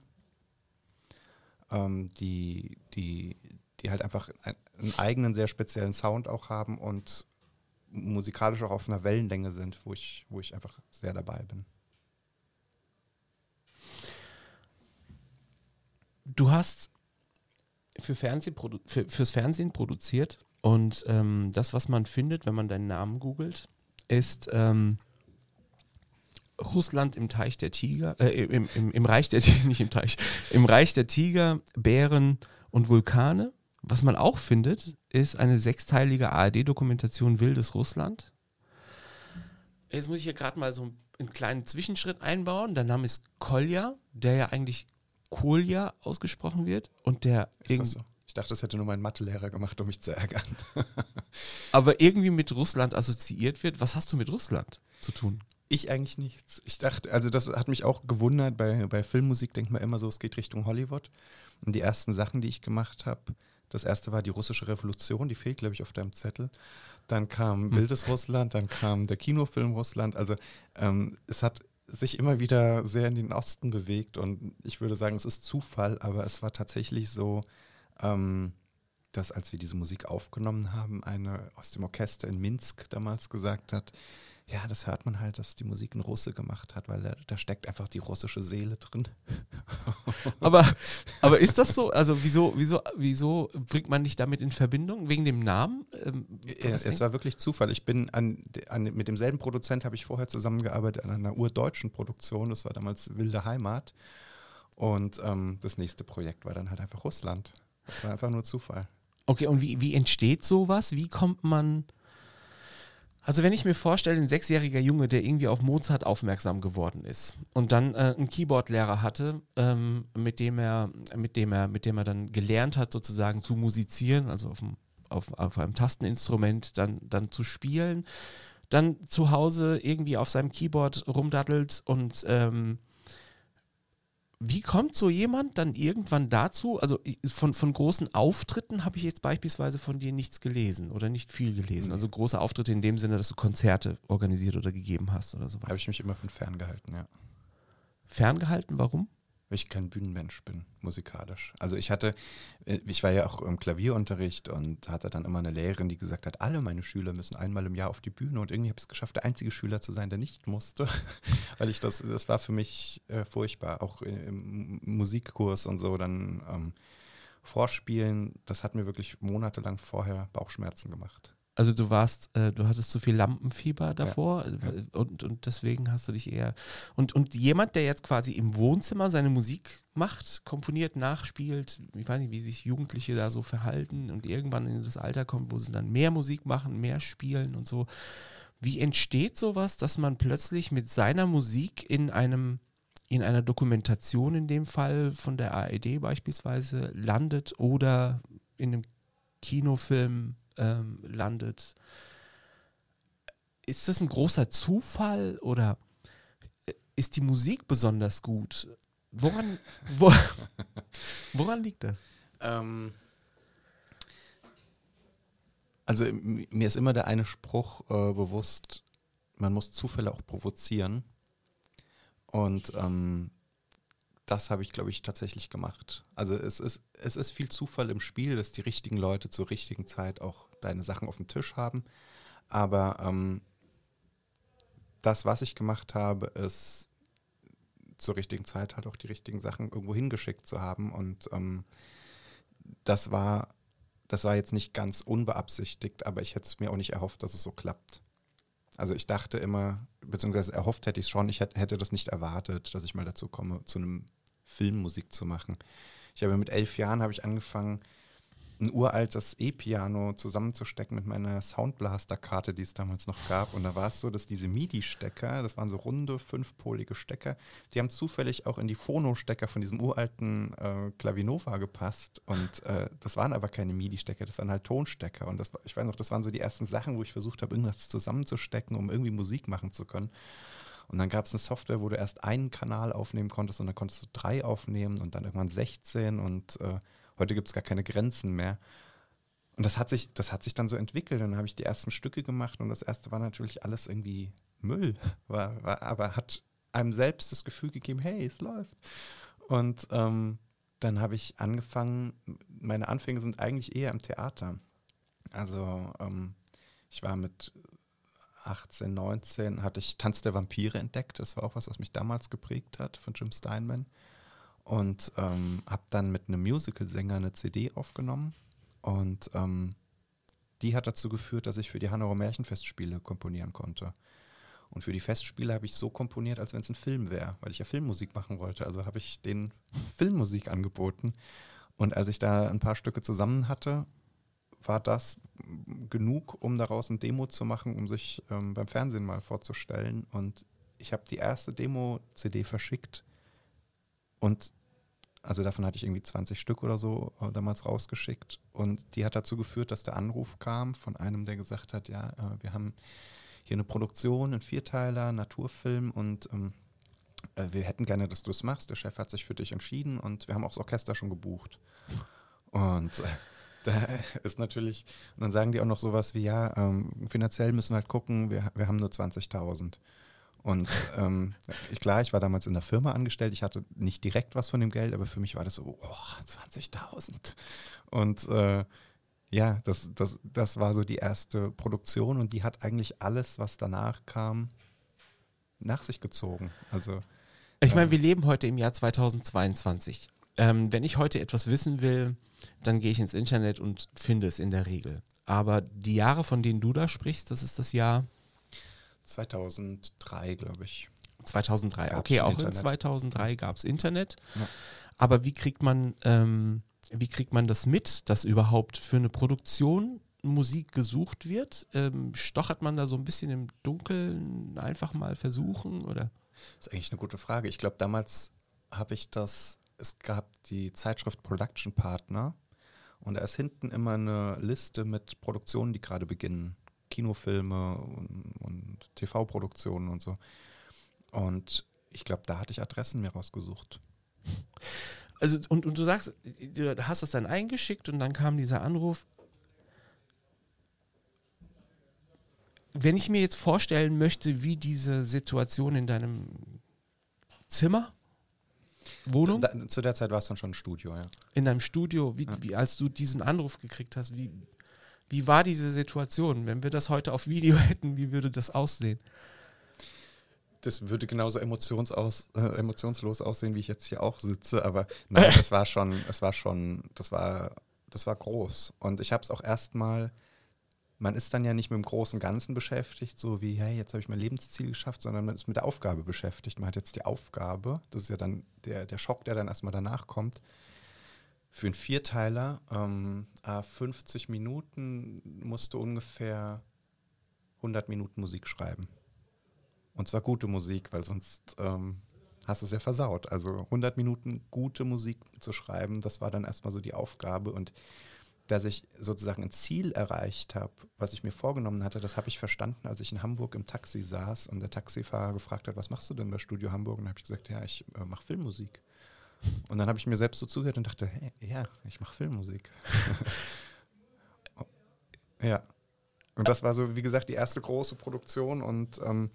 ähm, die, die, die halt einfach einen eigenen, sehr speziellen Sound auch haben und musikalisch auch auf einer Wellenlänge sind, wo ich, wo ich einfach sehr dabei bin. Du hast für Fernsehen für, fürs Fernsehen produziert und ähm, das, was man findet, wenn man deinen Namen googelt, ist ähm, Russland im Teich der Tiger, äh, im, im, im Reich der Tiger, nicht im Teich, im Reich der Tiger, Bären und Vulkane. Was man auch findet, ist eine sechsteilige ARD-Dokumentation Wildes Russland. Jetzt muss ich hier gerade mal so einen kleinen Zwischenschritt einbauen. Der Name ist Kolja, der ja eigentlich Kolja ausgesprochen wird. Und der ist das so? Ich dachte, das hätte nur mein Mathelehrer gemacht, um mich zu ärgern. aber irgendwie mit Russland assoziiert wird. Was hast du mit Russland zu tun? Ich eigentlich nichts. Ich dachte, also das hat mich auch gewundert. Bei, bei Filmmusik denkt man immer so, es geht Richtung Hollywood. Und die ersten Sachen, die ich gemacht habe, das erste war die russische Revolution, die fehlt, glaube ich, auf deinem Zettel. Dann kam hm. Wildes Russland, dann kam der Kinofilm Russland. Also ähm, es hat sich immer wieder sehr in den Osten bewegt und ich würde sagen, es ist Zufall, aber es war tatsächlich so, ähm, dass als wir diese Musik aufgenommen haben, eine aus dem Orchester in Minsk damals gesagt hat, ja, das hört man halt, dass die Musik ein Russe gemacht hat, weil da, da steckt einfach die russische Seele drin. aber, aber ist das so? Also wieso, wieso, wieso bringt man dich damit in Verbindung? Wegen dem Namen? Ähm, ja, es war wirklich Zufall. Ich bin an, an mit demselben Produzent habe ich vorher zusammengearbeitet an einer urdeutschen Produktion. Das war damals Wilde Heimat. Und ähm, das nächste Projekt war dann halt einfach Russland. Das war einfach nur Zufall. Okay, und wie, wie entsteht sowas? Wie kommt man Also wenn ich mir vorstelle, ein sechsjähriger Junge, der irgendwie auf Mozart aufmerksam geworden ist und dann äh, einen Keyboard-Lehrer hatte, ähm, mit dem er, mit dem er, mit dem er dann gelernt hat, sozusagen zu musizieren, also auf, dem, auf, auf einem Tasteninstrument dann, dann zu spielen, dann zu Hause irgendwie auf seinem Keyboard rumdaddelt und ähm, wie kommt so jemand dann irgendwann dazu? Also von, von großen Auftritten habe ich jetzt beispielsweise von dir nichts gelesen oder nicht viel gelesen. Also große Auftritte in dem Sinne, dass du Konzerte organisiert oder gegeben hast oder sowas. Habe ich mich immer von fern gehalten, ja. Ferngehalten, warum? Weil ich kein Bühnenmensch bin, musikalisch. Also ich hatte, äh, ich war ja auch im Klavierunterricht und hatte dann immer eine Lehrerin, die gesagt hat, alle meine Schüler müssen einmal im Jahr auf die Bühne und irgendwie habe ich es geschafft, der einzige Schüler zu sein, der nicht musste, weil ich das, das war für mich äh, furchtbar, auch im Musikkurs und so dann ähm, Vorspielen, das hat mir wirklich monatelang vorher Bauchschmerzen gemacht. Also du warst, äh, du hattest zu viel Lampenfieber davor ja, ja. Und, und deswegen hast du dich eher. Und, und jemand, der jetzt quasi im Wohnzimmer seine Musik macht, komponiert, nachspielt, ich weiß nicht, wie sich Jugendliche da so verhalten und irgendwann in das Alter kommt, wo sie dann mehr Musik machen, mehr spielen und so. Wie entsteht sowas, dass man plötzlich mit seiner Musik in einem in einer Dokumentation in dem Fall von der ARD beispielsweise landet oder in einem Kinofilm ähm, landet. Ist das ein großer Zufall oder ist die Musik besonders gut? Woran, wo, woran liegt das? Ähm, also mir ist immer der eine Spruch äh, bewusst, man muss Zufälle auch provozieren. Und ähm, das habe ich, glaube ich, tatsächlich gemacht. Also es ist, es ist viel Zufall im Spiel, dass die richtigen Leute zur richtigen Zeit auch deine Sachen auf dem Tisch haben. Aber ähm, das, was ich gemacht habe, ist zur richtigen Zeit halt auch die richtigen Sachen irgendwo hingeschickt zu haben. Und ähm, das war, das war jetzt nicht ganz unbeabsichtigt, aber ich hätte es mir auch nicht erhofft, dass es so klappt. Also ich dachte immer, beziehungsweise erhofft hätte ich es schon, ich hätte das nicht erwartet, dass ich mal dazu komme, zu einem Filmmusik zu machen. Ich habe mit elf Jahren habe ich angefangen, ein uraltes E-Piano zusammenzustecken mit meiner Soundblaster-Karte, die es damals noch gab. Und da war es so, dass diese MIDI-Stecker, das waren so runde, fünfpolige Stecker, die haben zufällig auch in die Phono-Stecker von diesem uralten äh, Clavinova gepasst. Und äh, das waren aber keine MIDI-Stecker, das waren halt Tonstecker. Und das, ich weiß noch, das waren so die ersten Sachen, wo ich versucht habe, irgendwas zusammenzustecken, um irgendwie Musik machen zu können. Und dann gab es eine Software, wo du erst einen Kanal aufnehmen konntest und dann konntest du drei aufnehmen und dann irgendwann 16 und äh, heute gibt es gar keine Grenzen mehr. Und das hat sich, das hat sich dann so entwickelt. Und dann habe ich die ersten Stücke gemacht und das erste war natürlich alles irgendwie Müll, war, war, aber hat einem selbst das Gefühl gegeben, hey, es läuft. Und ähm, dann habe ich angefangen, meine Anfänge sind eigentlich eher im Theater. Also ähm, ich war mit 18, 19 hatte ich Tanz der Vampire entdeckt. Das war auch was, was mich damals geprägt hat von Jim Steinman. Und ähm, habe dann mit einem Musical-Sänger eine CD aufgenommen. Und ähm, die hat dazu geführt, dass ich für die Hannover Märchenfestspiele komponieren konnte. Und für die Festspiele habe ich so komponiert, als wenn es ein Film wäre, weil ich ja Filmmusik machen wollte. Also habe ich den Filmmusik angeboten. Und als ich da ein paar Stücke zusammen hatte, war das genug, um daraus ein Demo zu machen, um sich ähm, beim Fernsehen mal vorzustellen. Und ich habe die erste Demo-CD verschickt und also davon hatte ich irgendwie 20 Stück oder so äh, damals rausgeschickt. Und die hat dazu geführt, dass der Anruf kam von einem, der gesagt hat, ja, äh, wir haben hier eine Produktion, einen Vierteiler, Naturfilm und ähm, äh, wir hätten gerne, dass du es machst. Der Chef hat sich für dich entschieden und wir haben auch das Orchester schon gebucht. Und da ist natürlich, und dann sagen die auch noch sowas wie, ja, ähm, finanziell müssen wir halt gucken, wir, wir haben nur 20.000. Und ähm, ich, klar, ich war damals in der Firma angestellt, ich hatte nicht direkt was von dem Geld, aber für mich war das so, oh, 20.000. Und äh, ja, das, das, das war so die erste Produktion und die hat eigentlich alles, was danach kam, nach sich gezogen. Also ich meine, wir leben heute im Jahr 2022. Ähm, wenn ich heute etwas wissen will, dann gehe ich ins Internet und finde es in der Regel. Aber die Jahre, von denen du da sprichst, das ist das Jahr 2003, glaube ich. 2003, gab's okay, auch Internet. in 2003 gab es Internet. Ja. Aber wie kriegt man, ähm, wie kriegt man das mit, dass überhaupt für eine Produktion Musik gesucht wird? Ähm, stochert man da so ein bisschen im Dunkeln einfach mal versuchen oder? Das ist eigentlich eine gute Frage. Ich glaube, damals habe ich das, es gab die Zeitschrift Production Partner und da ist hinten immer eine Liste mit Produktionen, die gerade beginnen. Kinofilme und, und TV-Produktionen und so. Und ich glaube, da hatte ich Adressen mir rausgesucht. Also, und, und du sagst, du hast das dann eingeschickt und dann kam dieser Anruf. Wenn ich mir jetzt vorstellen möchte, wie diese Situation in deinem Zimmer, Wohnung? Da, zu der Zeit war es dann schon ein Studio, ja. In deinem Studio, wie, ja. wie, als du diesen Anruf gekriegt hast, wie, wie war diese Situation? Wenn wir das heute auf Video hätten, wie würde das aussehen? das würde genauso emotionsaus, äh, emotionslos aussehen, wie ich jetzt hier auch sitze, aber nein, das war schon, es war schon, das war, das war groß. Und ich habe es auch erstmal, man ist dann ja nicht mit dem großen Ganzen beschäftigt, so wie, hey, jetzt habe ich mein Lebensziel geschafft, sondern man ist mit der Aufgabe beschäftigt. Man hat jetzt die Aufgabe, das ist ja dann der, der Schock, der dann erstmal danach kommt, für einen Vierteiler, ähm, 50 Minuten musste ungefähr 100 Minuten Musik schreiben. Und zwar gute Musik, weil sonst ähm, hast du es ja versaut. Also 100 Minuten gute Musik zu schreiben, das war dann erstmal so die Aufgabe. Und dass ich sozusagen ein Ziel erreicht habe, was ich mir vorgenommen hatte, das habe ich verstanden, als ich in Hamburg im Taxi saß und der Taxifahrer gefragt hat, was machst du denn bei Studio Hamburg? Und habe ich gesagt, ja, ich äh, mache Filmmusik. Und dann habe ich mir selbst so zugehört und dachte, hey, ja, ich mache Filmmusik. ja. Und das war so, wie gesagt, die erste große Produktion und ähm,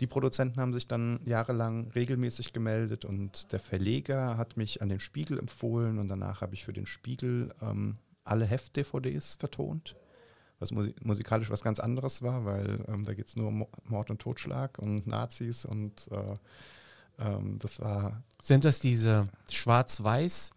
die Produzenten haben sich dann jahrelang regelmäßig gemeldet und der Verleger hat mich an den Spiegel empfohlen und danach habe ich für den Spiegel ähm, alle Heft-DVDs vertont, was musik musikalisch was ganz anderes war, weil ähm, da geht es nur um Mord und Totschlag und Nazis und äh, ähm, das war. Sind das diese schwarz-weiß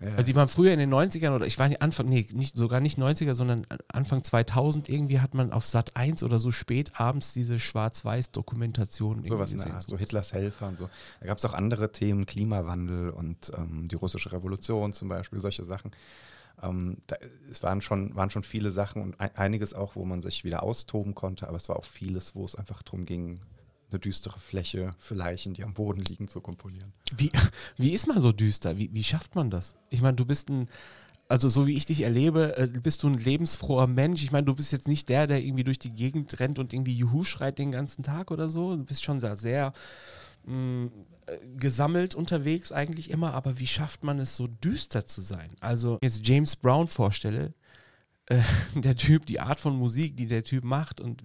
ja. Also die waren früher in den 90ern oder ich weiß nicht, Anfang, nee, nicht, sogar nicht 90er, sondern Anfang 2000 irgendwie hat man auf Sat 1 oder so spät abends diese Schwarz-Weiß-Dokumentation Sowas. Art, so Hitlers Helfer und so. Da gab es auch andere Themen, Klimawandel und ähm, die russische Revolution zum Beispiel, solche Sachen. Ähm, da, es waren schon, waren schon viele Sachen und einiges auch, wo man sich wieder austoben konnte, aber es war auch vieles, wo es einfach darum ging, eine düstere Fläche für Leichen, die am Boden liegen, zu komponieren. Wie, wie ist man so düster? Wie, wie schafft man das? Ich meine, du bist ein, also so wie ich dich erlebe, äh, bist du ein lebensfroher Mensch. Ich meine, du bist jetzt nicht der, der irgendwie durch die Gegend rennt und irgendwie Juhu schreit den ganzen Tag oder so. Du bist schon sehr, sehr mh, mm, gesammelt unterwegs eigentlich immer. Aber wie schafft man es so düster zu sein? Also jetzt James Brown vorstelle, äh, der Typ, die Art von Musik, die der Typ macht und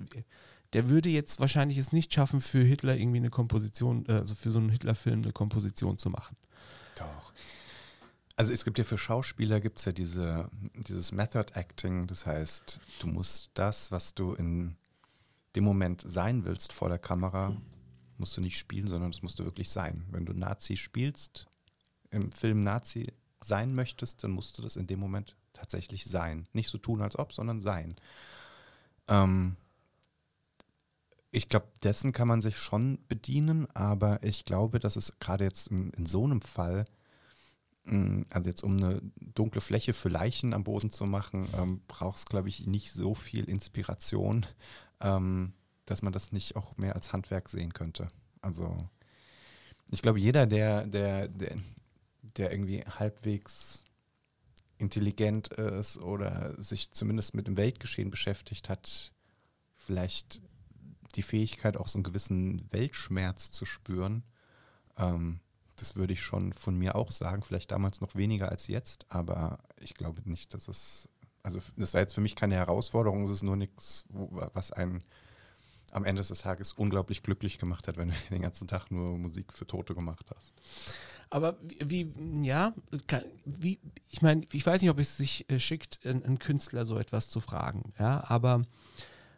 der würde jetzt wahrscheinlich es nicht schaffen, für Hitler irgendwie eine Komposition, äh, also für so einen Hitler-Film eine Komposition zu machen. Doch. Also es gibt ja für Schauspieler gibt es ja diese, dieses Method Acting, das heißt, du musst das, was du in dem Moment sein willst vor der Kamera, musst du nicht spielen, sondern das musst du wirklich sein. Wenn du Nazi spielst, im Film Nazi sein möchtest, dann musst du das in dem Moment tatsächlich sein. Nicht so tun, als ob, sondern sein. Ähm, ich glaube, dessen kann man sich schon bedienen, aber ich glaube, dass es gerade jetzt in, in, so einem Fall, mm, also jetzt um eine dunkle Fläche für Leichen am Boden zu machen, ähm, braucht es, glaube ich, nicht so viel Inspiration, ähm, dass man das nicht auch mehr als Handwerk sehen könnte. Also ich glaube, jeder, der, der, der, der irgendwie halbwegs intelligent ist oder sich zumindest mit dem Weltgeschehen beschäftigt hat, vielleicht die Fähigkeit, auch so einen gewissen Weltschmerz zu spüren. Ähm, das würde ich schon von mir auch sagen, vielleicht damals noch weniger als jetzt, aber ich glaube nicht, dass es, also das war jetzt für mich keine Herausforderung, es ist nur nichts, was einen am Ende des Tages unglaublich glücklich gemacht hat, wenn du den ganzen Tag nur Musik für Tote gemacht hast. Aber wie, ja, wie, ich meine, ich weiß nicht, ob es sich äh, schickt, einen Künstler so etwas zu fragen, ja, aber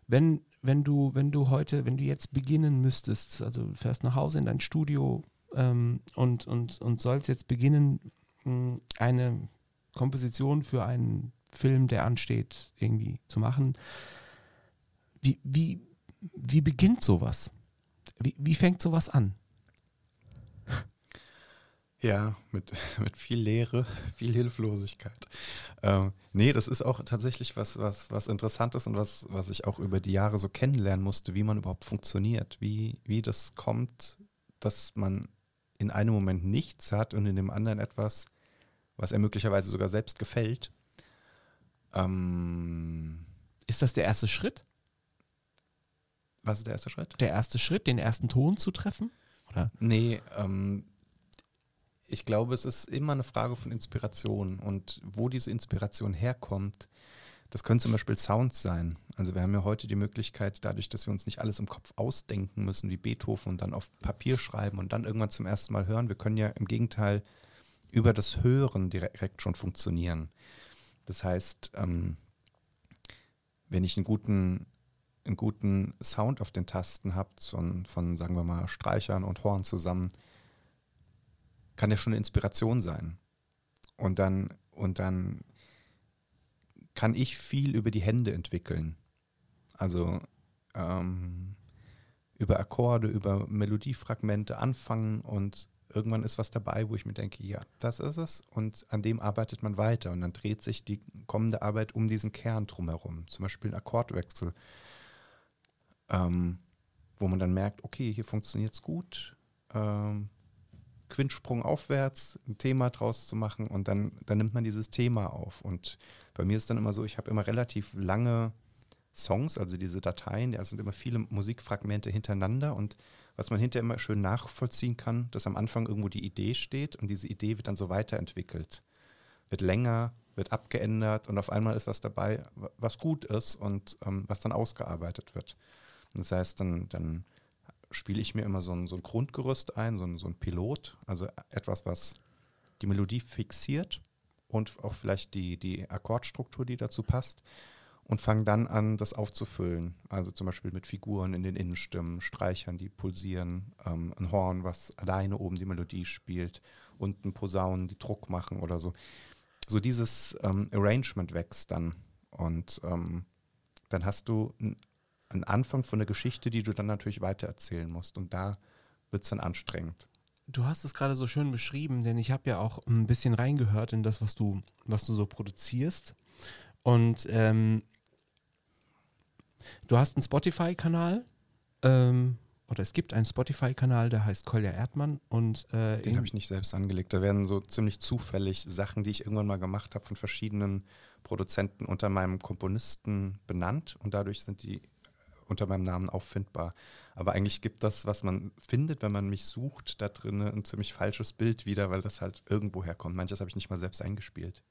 wenn, wenn du, wenn du heute, wenn du jetzt beginnen müsstest, also fährst nach Hause in dein Studio ähm, und, und, und sollst jetzt beginnen, hm, eine Komposition für einen Film, der ansteht, irgendwie zu machen. Wie, wie, wie beginnt sowas? Wie, wie fängt sowas an? Ja, mit, mit viel Leere, viel Hilflosigkeit. Ähm, nee, das ist auch tatsächlich was, was, was Interessantes und was, was ich auch über die Jahre so kennenlernen musste, wie man überhaupt funktioniert, wie, wie das kommt, dass man in einem Moment nichts hat und in dem anderen etwas, was er möglicherweise sogar selbst gefällt. Ähm, ist das der erste Schritt? Was ist der erste Schritt? Der erste Schritt, den ersten Ton zu treffen? Oder? Nee, ähm, ich glaube, es ist immer eine Frage von Inspiration und wo diese Inspiration herkommt. Das können zum Beispiel Sounds sein. Also wir haben ja heute die Möglichkeit, dadurch, dass wir uns nicht alles im Kopf ausdenken müssen, wie Beethoven und dann auf Papier schreiben und dann irgendwann zum ersten Mal hören. Wir können ja im Gegenteil über das Hören direkt schon funktionieren. Das heißt, ähm, wenn ich einen guten, einen guten Sound auf den Tasten habe, so von, sagen wir mal, Streichern und Horn zusammen, kann ja schon eine Inspiration sein. Und dann, und dann kann ich viel über die Hände entwickeln. Also ähm, über Akkorde, über Melodiefragmente anfangen und irgendwann ist was dabei, wo ich mir denke, ja, das ist es und an dem arbeitet man weiter und dann dreht sich die kommende Arbeit um diesen Kern drumherum. Zum Beispiel ein Akkordwechsel, ähm, wo man dann merkt, okay, hier funktioniert es gut, ähm, Quintsprung aufwärts, ein Thema draus zu machen und dann, dann nimmt man dieses Thema auf. Und bei mir ist dann immer so, ich habe immer relativ lange Songs, also diese Dateien, da sind immer viele Musikfragmente hintereinander und was man hinterher immer schön nachvollziehen kann, dass am Anfang irgendwo die Idee steht und diese Idee wird dann so weiterentwickelt. Wird länger, wird abgeändert und auf einmal ist was dabei, was gut ist und ähm, was dann ausgearbeitet wird. Das heißt, dann, dann spiele ich mir immer so ein, so ein Grundgerüst ein, so ein, so ein Pilot, also etwas, was die Melodie fixiert und auch vielleicht die, die Akkordstruktur, die dazu passt und fange dann an, das aufzufüllen. Also zum Beispiel mit Figuren in den Innenstimmen, Streichern, die pulsieren, ähm, ein Horn, was alleine oben die Melodie spielt und ein Posaunen, die Druck machen oder so. So dieses ähm, Arrangement wächst dann und ähm, dann hast du einen Anfang von der Geschichte, die du dann natürlich weitererzählen musst und da wird es dann anstrengend. Du hast es gerade so schön beschrieben, denn ich habe ja auch ein bisschen reingehört in das, was du, was du so produzierst. Und ähm, Du hast einen Spotify-Kanal, ähm, oder es gibt einen Spotify-Kanal, der heißt Kolja Erdmann. Und, äh, Den habe ich nicht selbst angelegt. Da werden so ziemlich zufällig Sachen, die ich irgendwann mal gemacht habe, von verschiedenen Produzenten unter meinem Komponisten benannt und dadurch sind die unter meinem Namen auffindbar. Aber eigentlich gibt das, was man findet, wenn man mich sucht, da drin ein ziemlich falsches Bild wieder, weil das halt irgendwo herkommt. Manches habe ich nicht mal selbst eingespielt.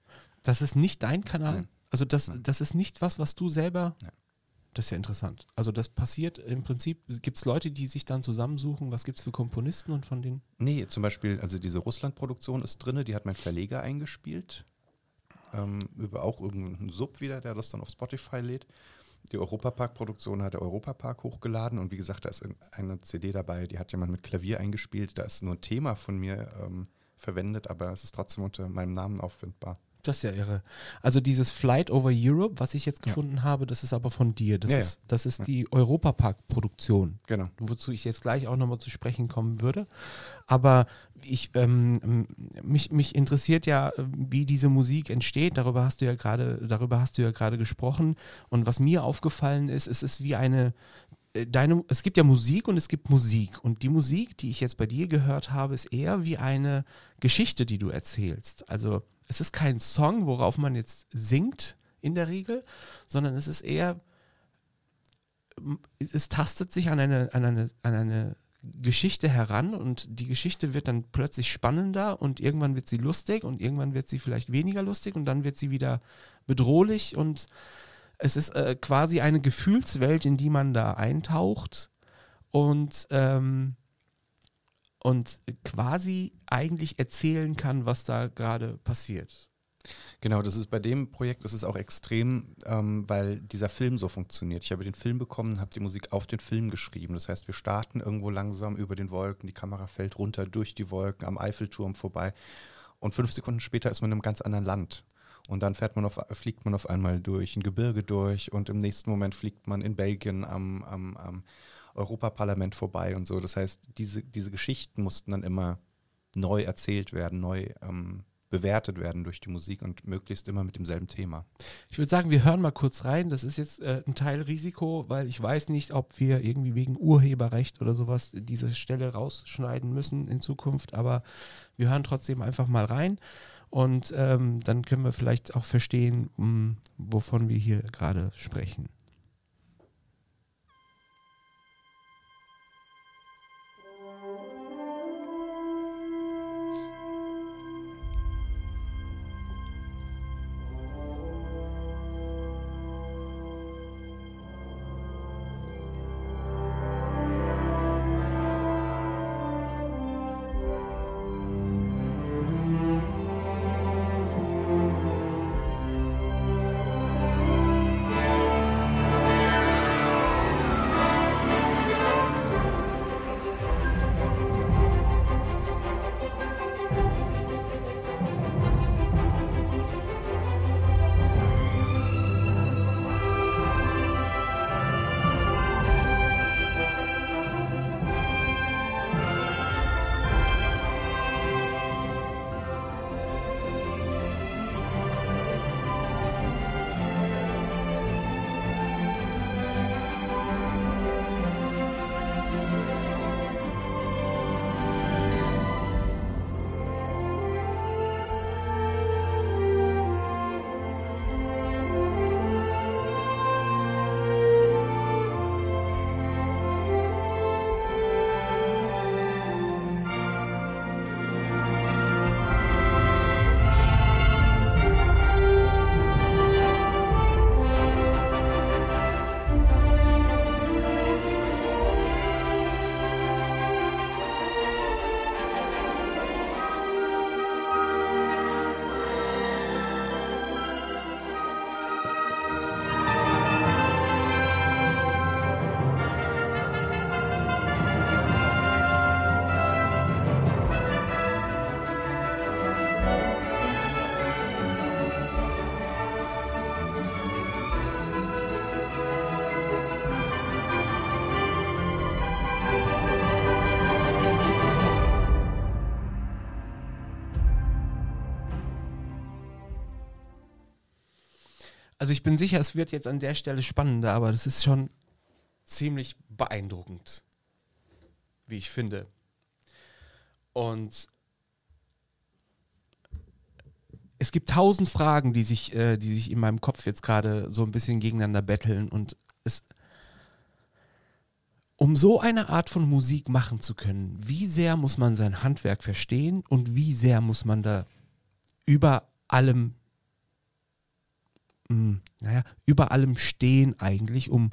Das ist nicht dein Kanal? Nein. Also das, das ist nicht was, was du selber Nein. Das ist ja interessant. Also das passiert im Prinzip, gibt es Leute, die sich dann zusammensuchen, was gibt es für Komponisten und von denen? Nee, zum Beispiel, also diese Russland-Produktion ist drin, die hat mein Verleger eingespielt. Ähm, über auch irgendeinen Sub wieder, der das dann auf Spotify lädt. Die Europapark-Produktion hat der Europapark hochgeladen und wie gesagt, da ist eine CD dabei, die hat jemand mit Klavier eingespielt. Da ist nur ein Thema von mir ähm, verwendet, aber es ist trotzdem unter meinem Namen auffindbar. Das ist ja irre. Also dieses Flight over Europe, was ich jetzt gefunden ja. habe, das ist aber von dir. Das ja, ist, das ist ja. die Europapark-Produktion. Genau. Wozu ich jetzt gleich auch nochmal zu sprechen kommen würde. Aber ich, ähm, mich, mich interessiert ja, wie diese Musik entsteht. Darüber hast du ja gerade, darüber hast du ja gerade gesprochen. Und was mir aufgefallen ist, es ist wie eine, äh, deine, es gibt ja Musik und es gibt Musik. Und die Musik, die ich jetzt bei dir gehört habe, ist eher wie eine Geschichte, die du erzählst. Also es ist kein Song, worauf man jetzt singt in der Regel, sondern es ist eher, es tastet sich an eine, an eine, an eine Geschichte heran und die Geschichte wird dann plötzlich spannender und irgendwann wird sie lustig und irgendwann wird sie vielleicht weniger lustig und dann wird sie wieder bedrohlich und es ist äh, quasi eine Gefühlswelt, in die man da eintaucht und ähm, und quasi eigentlich erzählen kann, was da gerade passiert. Genau, das ist bei dem Projekt, ist auch extrem, ähm, weil dieser Film so funktioniert. Ich habe den Film bekommen, habe die Musik auf den Film geschrieben. Das heißt, wir starten irgendwo langsam über den Wolken, die Kamera fällt runter durch die Wolken am Eiffelturm vorbei und fünf Sekunden später ist man in einem ganz anderen Land. Und dann man auf, fliegt man auf einmal durch ein Gebirge durch und im nächsten Moment fliegt man in Belgien am, am, am Europaparlament vorbei und so. Das heißt, diese, diese Geschichten mussten dann immer neu erzählt werden, neu ähm, bewertet werden durch die Musik und möglichst immer mit demselben Thema. Ich würde sagen, wir hören mal kurz rein. Das ist jetzt äh, ein Teil Risiko, weil ich weiß nicht, ob wir irgendwie wegen Urheberrecht oder sowas diese Stelle rausschneiden müssen in Zukunft, aber wir hören trotzdem einfach mal rein und ähm, dann können wir vielleicht auch verstehen, um, hm, wovon wir hier gerade sprechen. Ich bin sicher, es wird jetzt an der Stelle spannender, aber das ist schon ziemlich beeindruckend, wie ich finde. Und es gibt tausend Fragen, die sich, äh, die sich in meinem Kopf jetzt gerade so ein bisschen gegeneinander betteln. Und es, um so eine Art von Musik machen zu können, wie sehr muss man sein Handwerk verstehen und wie sehr muss man da über allem mh, hm, naja, über allem stehen eigentlich, um,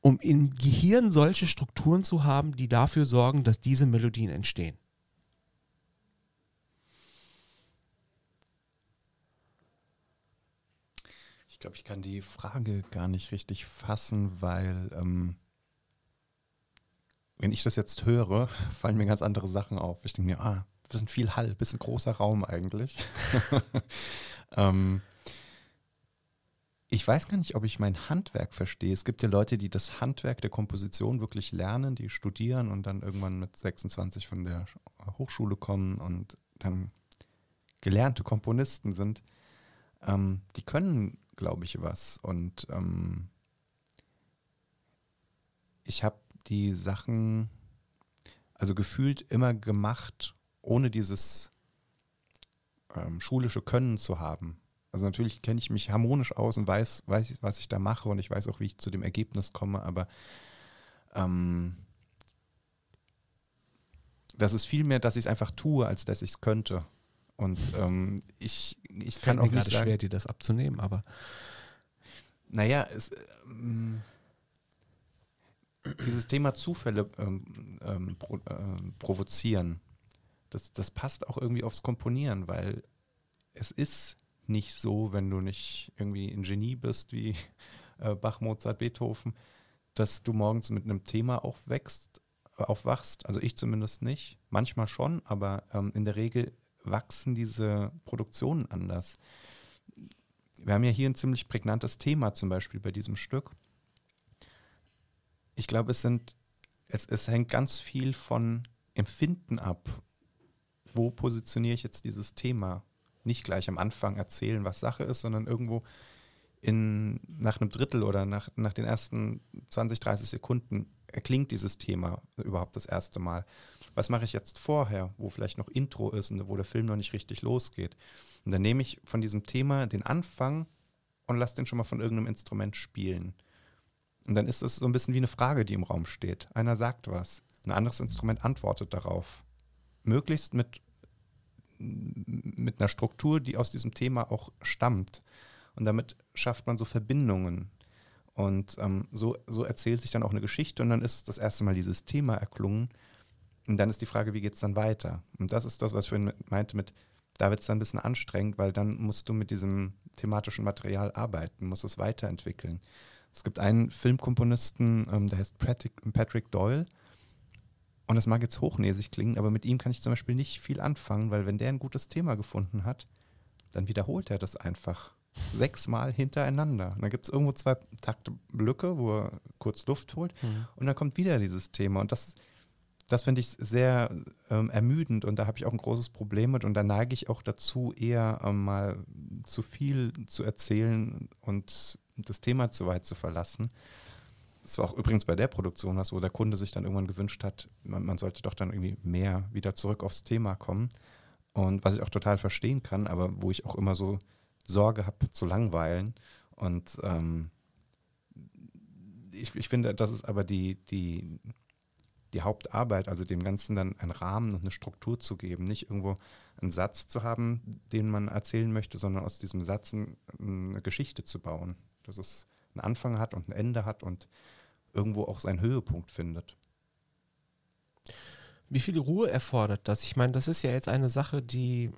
um im Gehirn solche Strukturen zu haben, die dafür sorgen, dass diese Melodien entstehen. Ich glaube, ich kann die Frage gar nicht richtig fassen, weil ähm, wenn ich das jetzt höre, fallen mir ganz andere Sachen auf. Ich denke mir, ah, das ist ein viel Hall, bisschen großer Raum eigentlich. ähm, ich weiß gar nicht, ob ich mein Handwerk verstehe. Es gibt ja Leute, die das Handwerk der Komposition wirklich lernen, die studieren und dann irgendwann mit 26 von der Hochschule kommen und dann gelernte Komponisten sind. Ähm, die können, glaube ich, was. Und ähm, ich habe die Sachen, also gefühlt immer gemacht, ohne dieses ähm, schulische Können zu haben. Also natürlich kenne ich mich harmonisch aus und weiß, weiß, was ich da mache und ich weiß auch, wie ich zu dem Ergebnis komme, aber ähm, das ist viel mehr, dass ich es einfach tue, als dass ich es könnte. Und ähm, ich, ich kann auch nicht sagen, schwer, dir das abzunehmen, aber naja, es, ähm, dieses Thema Zufälle ähm, ähm, pro, äh, provozieren, das, das passt auch irgendwie aufs Komponieren, weil es ist nicht so, wenn du nicht irgendwie ein Genie bist wie äh, Bach, Mozart, Beethoven, dass du morgens mit einem Thema aufwächst, aufwachst. Also ich zumindest nicht. Manchmal schon, aber ähm, in der Regel wachsen diese Produktionen anders. Wir haben ja hier ein ziemlich prägnantes Thema zum Beispiel bei diesem Stück. Ich glaube, es sind, es, es hängt ganz viel von Empfinden ab, wo positioniere ich jetzt dieses Thema. Nicht gleich am Anfang erzählen, was Sache ist, sondern irgendwo in, nach einem Drittel oder nach, nach den ersten 20, 30 Sekunden erklingt dieses Thema überhaupt das erste Mal. Was mache ich jetzt vorher, wo vielleicht noch Intro ist und wo der Film noch nicht richtig losgeht? Und dann nehme ich von diesem Thema den Anfang und lasse den schon mal von irgendeinem Instrument spielen. Und dann ist es so ein bisschen wie eine Frage, die im Raum steht. Einer sagt was, ein anderes Instrument antwortet darauf. Möglichst mit, mit einer Struktur, die aus diesem Thema auch stammt. Und damit schafft man so Verbindungen. Und ähm, so, so erzählt sich dann auch eine Geschichte und dann ist das erste Mal dieses Thema erklungen. Und dann ist die Frage, wie geht es dann weiter? Und das ist das, was ich vorhin meinte mit, da wird es dann ein bisschen anstrengend, weil dann musst du mit diesem thematischen Material arbeiten, musst es weiterentwickeln. Es gibt einen Filmkomponisten, ähm, der heißt Patrick, Patrick Doyle. Und das mag jetzt hochnäsig klingen, aber mit ihm kann ich zum Beispiel nicht viel anfangen, weil wenn der ein gutes Thema gefunden hat, dann wiederholt er das einfach sechsmal hintereinander. Und dann gibt es irgendwo zwei Takte Lücke, wo er kurz Luft holt mhm. und dann kommt wieder dieses Thema. Und das, das finde ich sehr ähm, ermüdend und da habe ich auch ein großes Problem mit und da neige ich auch dazu, eher ähm, mal zu viel zu erzählen und das Thema zu weit zu verlassen. Das war auch übrigens bei der Produktion was, wo der Kunde sich dann irgendwann gewünscht hat, man, man sollte doch dann irgendwie mehr wieder zurück aufs Thema kommen. Und was ich auch total verstehen kann, aber wo ich auch immer so Sorge habe zu langweilen. Und ähm, ich, ich finde, das ist aber die, die, die Hauptarbeit, also dem Ganzen dann einen Rahmen und eine Struktur zu geben. Nicht irgendwo einen Satz zu haben, den man erzählen möchte, sondern aus diesem Satz eine Geschichte zu bauen. Dass es einen Anfang hat und ein Ende hat und irgendwo auch seinen Höhepunkt findet. Wie viel Ruhe erfordert das? Ich meine, das ist ja jetzt eine Sache, die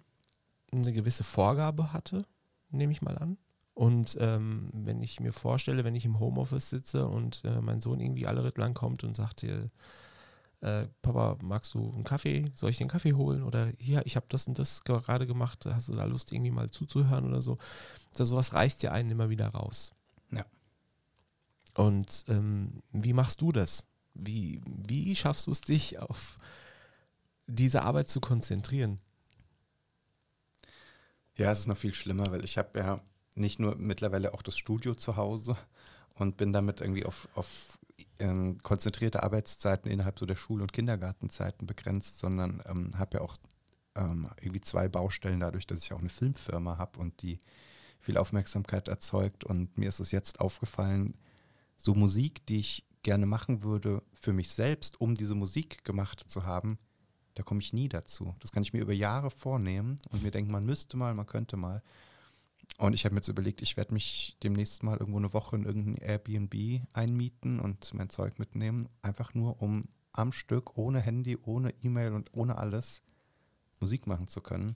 eine gewisse Vorgabe hatte nehme ich mal an. Und ähm, wenn ich mir vorstelle, wenn ich im Homeoffice sitze und äh, mein Sohn irgendwie alle Ritt lang kommt und sagt dir, äh, Papa, magst du einen Kaffee? Soll ich den Kaffee holen? Oder hier, ich habe das und das gerade gemacht, hast du da Lust, irgendwie mal zuzuhören oder so? Also sowas reißt ja einen immer wieder raus. Ja. Und ähm, wie machst du das? Wie, wie schaffst du es, dich auf diese Arbeit zu konzentrieren? Ja, es ist noch viel schlimmer, weil ich habe ja nicht nur mittlerweile auch das Studio zu Hause und bin damit irgendwie auf, auf ähm, konzentrierte Arbeitszeiten innerhalb so der Schul- und Kindergartenzeiten begrenzt, sondern ähm, habe ja auch ähm, irgendwie zwei Baustellen dadurch, dass ich auch eine Filmfirma habe und die viel Aufmerksamkeit erzeugt. Und mir ist es jetzt aufgefallen, so Musik, die ich gerne machen würde für mich selbst, um diese Musik gemacht zu haben, da komme ich nie dazu. Das kann ich mir über Jahre vornehmen und mir denken, man müsste mal, man könnte mal. Und ich habe mir jetzt überlegt, ich werde mich demnächst mal irgendwo eine Woche in irgendein Airbnb einmieten und mein Zeug mitnehmen, einfach nur um am Stück, ohne Handy, ohne E-Mail und ohne alles Musik machen zu können.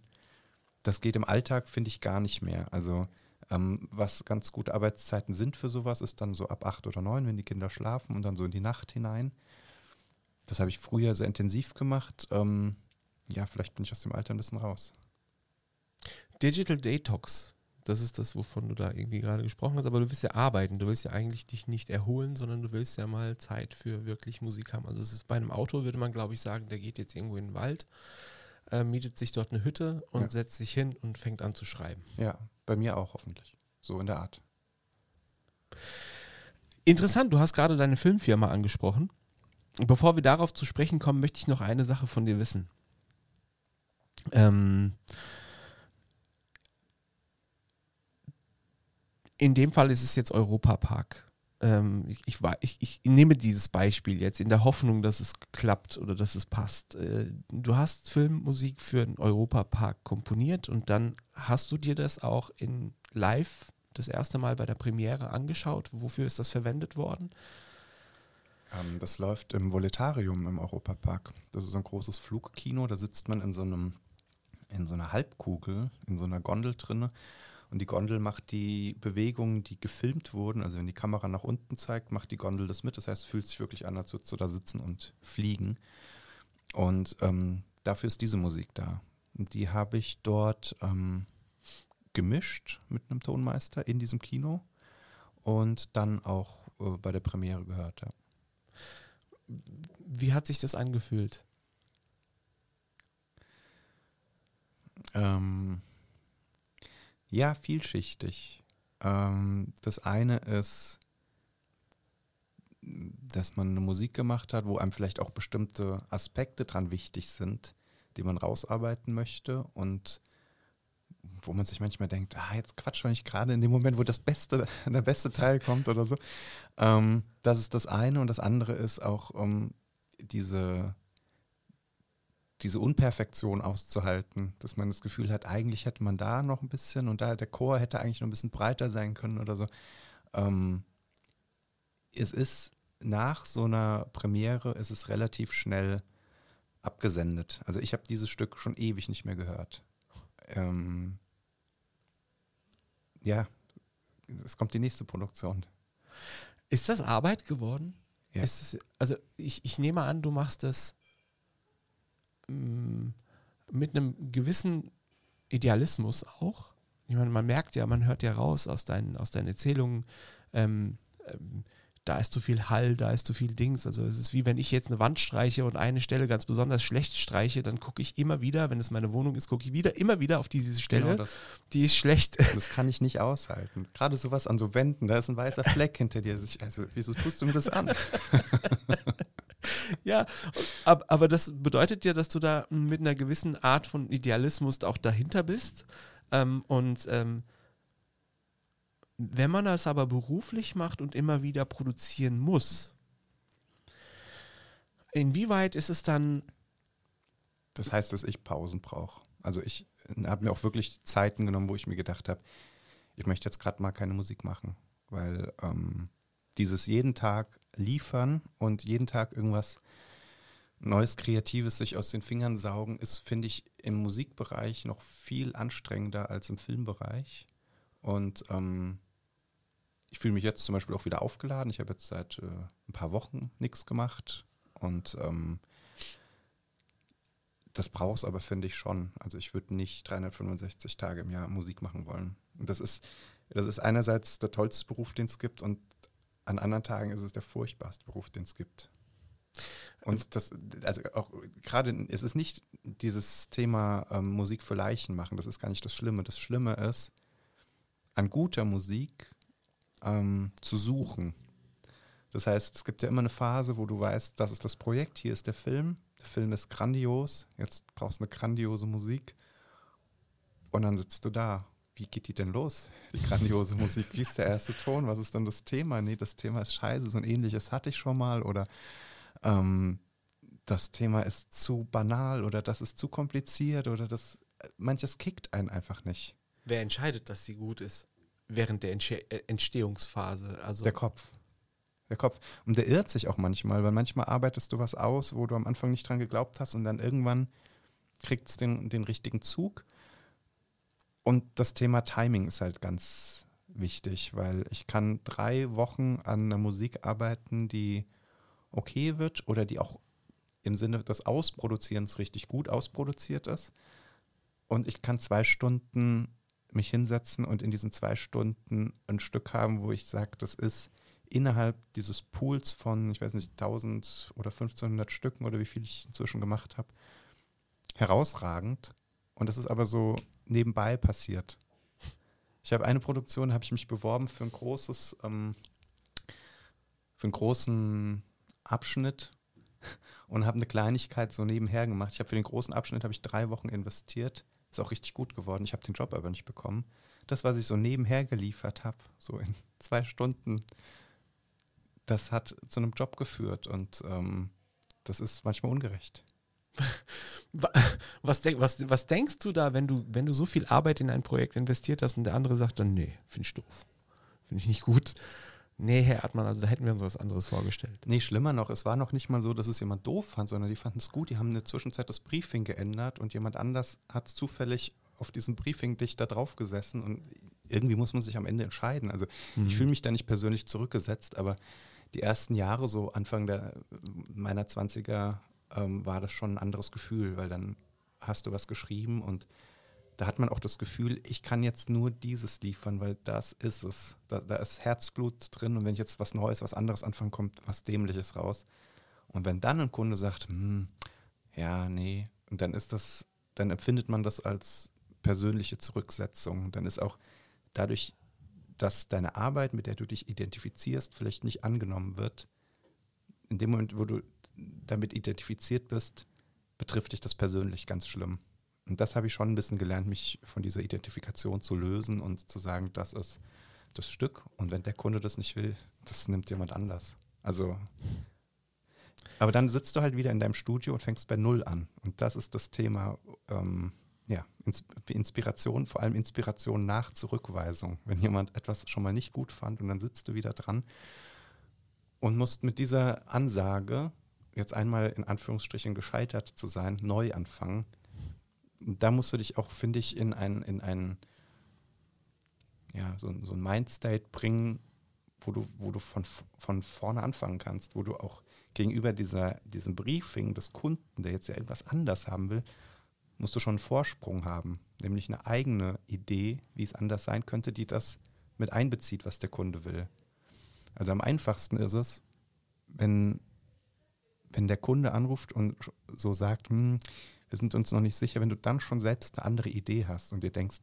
Das geht im Alltag, finde ich, gar nicht mehr. Also ähm, was ganz gute Arbeitszeiten sind für sowas, ist dann so ab acht oder neun, wenn die Kinder schlafen und dann so in die Nacht hinein. Das habe ich früher sehr intensiv gemacht. Ähm, ja, vielleicht bin ich aus dem Alter ein bisschen raus. Digital Detox, das ist das, wovon du da irgendwie gerade gesprochen hast, aber du willst ja arbeiten, du willst ja eigentlich dich nicht erholen, sondern du willst ja mal Zeit für wirklich Musik haben. Also es ist bei einem Auto, würde man glaube ich sagen, der geht jetzt irgendwo in den Wald, äh, mietet sich dort eine Hütte und ja. setzt sich hin und fängt an zu schreiben. Ja, bei mir auch hoffentlich. So in der Art. Interessant, du hast gerade deine Filmfirma angesprochen. Bevor wir darauf zu sprechen kommen, möchte ich noch eine Sache von dir wissen. Ähm, in dem Fall ist es jetzt Europapark. Ähm, ich, ich, ich, ich, nehme dieses Beispiel jetzt in der Hoffnung, dass es klappt oder dass es passt. Äh, du hast Filmmusik für einen Europapark komponiert und dann hast du dir das auch in Live das erste Mal bei der Premiere angeschaut. Wofür ist das verwendet worden? Ähm, das läuft im Voletarium im Europapark. Das ist ein großes Flugkino, da sitzt man in so einem in so einer Halbkugel, in so einer Gondel drinne. Und die Gondel macht die Bewegungen, die gefilmt wurden, also wenn die Kamera nach unten zeigt, macht die Gondel das mit. Das heißt, es fühlt sich wirklich an, als würdest du da sitzen und fliegen. Und ähm, dafür ist diese Musik da. Und die habe ich dort ähm, gemischt mit einem Tonmeister in diesem Kino und dann auch äh, bei der Premiere gehört. Ja. Wie hat sich das angefühlt? Ähm, ja, vielschichtig. Ähm, das eine ist, dass man eine Musik gemacht hat, wo einem vielleicht auch bestimmte Aspekte dran wichtig sind, die man rausarbeiten möchte und wo man sich manchmal denkt, ah, jetzt quatsch doch nicht gerade in dem Moment, wo das beste, der beste Teil kommt oder so. Ähm, das ist das eine und das andere ist auch um, ähm, diese, diese Unperfektion auszuhalten, dass man das Gefühl hat, eigentlich hätte man da noch ein bisschen und da der Chor hätte eigentlich noch ein bisschen breiter sein können oder so. Ähm, es ist nach so einer Premiere ist es relativ schnell abgesendet. Also ich habe dieses Stück schon ewig nicht mehr gehört. Ähm, ja, es kommt die nächste Produktion. Ist das Arbeit geworden? Ja. Das, also ich, ich nehme an, du machst das mit einem gewissen Idealismus auch. Ich meine, man merkt ja, man hört ja raus aus deinen, aus deinen Erzählungen, ähm, ähm, da ist zu viel Hall, da ist zu viel Dings. Also es ist wie wenn ich jetzt eine Wand streiche und eine Stelle ganz besonders schlecht streiche, dann gucke ich immer wieder, wenn es meine Wohnung ist, gucke ich wieder, immer wieder auf diese Stelle, genau die ist schlecht. Das kann ich nicht aushalten. Gerade sowas an so Wänden, da ist ein weißer Fleck hinter dir. Also wieso tust du mir das an? ja, aber das bedeutet ja, dass du da mit einer gewissen Art von Idealismus auch dahinter bist. Ähm, und ähm, wenn man das aber beruflich macht und immer wieder produzieren muss, inwieweit ist es dann. Das heißt, dass ich Pausen brauche. Also ich habe mir auch wirklich Zeiten genommen, wo ich mir gedacht habe, ich möchte jetzt gerade mal keine Musik machen, weil ähm, dieses jeden Tag liefern und jeden Tag irgendwas Neues, Kreatives sich aus den Fingern saugen, ist, finde ich, im Musikbereich noch viel anstrengender als im Filmbereich. Und ähm, ich fühle mich jetzt zum Beispiel auch wieder aufgeladen. Ich habe jetzt seit äh, ein paar Wochen nichts gemacht und ähm, das braucht es aber, finde ich schon. Also ich würde nicht 365 Tage im Jahr Musik machen wollen. Das ist, das ist einerseits der tollste Beruf, den es gibt und an anderen Tagen ist es der furchtbarste Beruf, den es gibt. Und das, also auch gerade, es ist nicht dieses Thema ähm, Musik für Leichen machen, das ist gar nicht das Schlimme. Das Schlimme ist, an guter Musik ähm, zu suchen. Das heißt, es gibt ja immer eine Phase, wo du weißt, das ist das Projekt, hier ist der Film, der Film ist grandios, jetzt brauchst du eine grandiose Musik und dann sitzt du da. Wie geht die denn los, die grandiose Musik? Wie ist der erste Ton? Was ist dann das Thema? Nee, das Thema ist scheiße, so ein ähnliches hatte ich schon mal oder ähm, das Thema ist zu banal oder das ist zu kompliziert oder das, manches kickt einen einfach nicht. Wer entscheidet, dass sie gut ist? während der äh, Entstehungsphase. Also der Kopf. Der Kopf. Und der irrt sich auch manchmal, weil manchmal arbeitest du was aus, wo du am Anfang nicht dran geglaubt hast und dann irgendwann kriegt es den, den richtigen Zug. Und das Thema Timing ist halt ganz wichtig, weil ich kann drei Wochen an einer Musik arbeiten, die okay wird oder die auch im Sinne des Ausproduzierens richtig gut ausproduziert ist. Und ich kann zwei Stunden mich hinsetzen und in diesen zwei Stunden ein Stück haben, wo ich sage, das ist innerhalb dieses Pools von, ich weiß nicht, 1000 oder 1500 Stücken oder wie viel ich inzwischen gemacht habe, herausragend. Und das ist aber so nebenbei passiert. Ich habe eine Produktion, habe ich mich beworben für ein großes, ähm, für einen großen Abschnitt und habe eine Kleinigkeit so nebenher gemacht. Ich habe für den großen Abschnitt habe ich drei Wochen investiert ist auch richtig gut geworden. Ich habe den Job aber nicht bekommen. Das, was ich so nebenher geliefert habe, so in zwei Stunden, das hat zu einem Job geführt und ähm, das ist manchmal ungerecht. Was, was, was, denkst du da, wenn du, wenn du so viel Arbeit in ein Projekt investiert hast und der andere sagt dann, nee, finde ich doof, finde ich nicht gut. Nee, Herr Erdmann, also da hätten wir uns was anderes vorgestellt. Nee, schlimmer noch, es war noch nicht mal so, dass es jemand doof fand, sondern die fanden es gut. Die haben in der Zwischenzeit das Briefing geändert und jemand anders hat zufällig auf diesem Briefing dich da drauf gesessen und irgendwie muss man sich am Ende entscheiden. Also mhm. ich fühle mich da nicht persönlich zurückgesetzt, aber die ersten Jahre, so Anfang der, meiner 20er, ähm, war das schon ein anderes Gefühl, weil dann hast du was geschrieben und da hat man auch das Gefühl, ich kann jetzt nur dieses liefern, weil das ist es. Da, da, ist Herzblut drin und wenn ich jetzt was Neues, was anderes anfange, kommt was Dämliches raus. Und wenn dann ein Kunde sagt, hm, ja, nee, und dann ist das dann empfindet man das als persönliche Zurücksetzung. Dann ist auch dadurch, dass deine Arbeit, mit der du dich identifizierst, vielleicht nicht angenommen wird, in dem Moment, wo du damit identifiziert bist, betrifft dich das persönlich ganz schlimm. Und das habe ich schon ein bisschen gelernt, mich von dieser Identifikation zu lösen und zu sagen, das ist das Stück. Und wenn der Kunde das nicht will, das nimmt jemand anders. Also, aber dann sitzt du halt wieder in deinem Studio und fängst bei Null an. Und das ist das Thema, ähm, ja, Inspiration, vor allem Inspiration nach Zurückweisung. Wenn jemand etwas schon mal nicht gut fand und dann sitzt du wieder dran und musst mit dieser Ansage, jetzt einmal in Anführungsstrichen gescheitert zu sein, neu anfangen. Da musst du dich auch, finde ich, in ein, in ein, ja, so, so ein Mindstate bringen, wo du, wo du von, von vorne anfangen kannst, wo du auch gegenüber dieser, diesem Briefing des Kunden, der jetzt ja etwas anders haben will, musst du schon einen Vorsprung haben, nämlich eine eigene Idee, wie es anders sein könnte, die das mit einbezieht, was der Kunde will. Also am einfachsten ist es, wenn, wenn der Kunde anruft und so sagt, hm, wir sind uns noch nicht sicher, wenn du dann schon selbst eine andere Idee hast und dir denkst,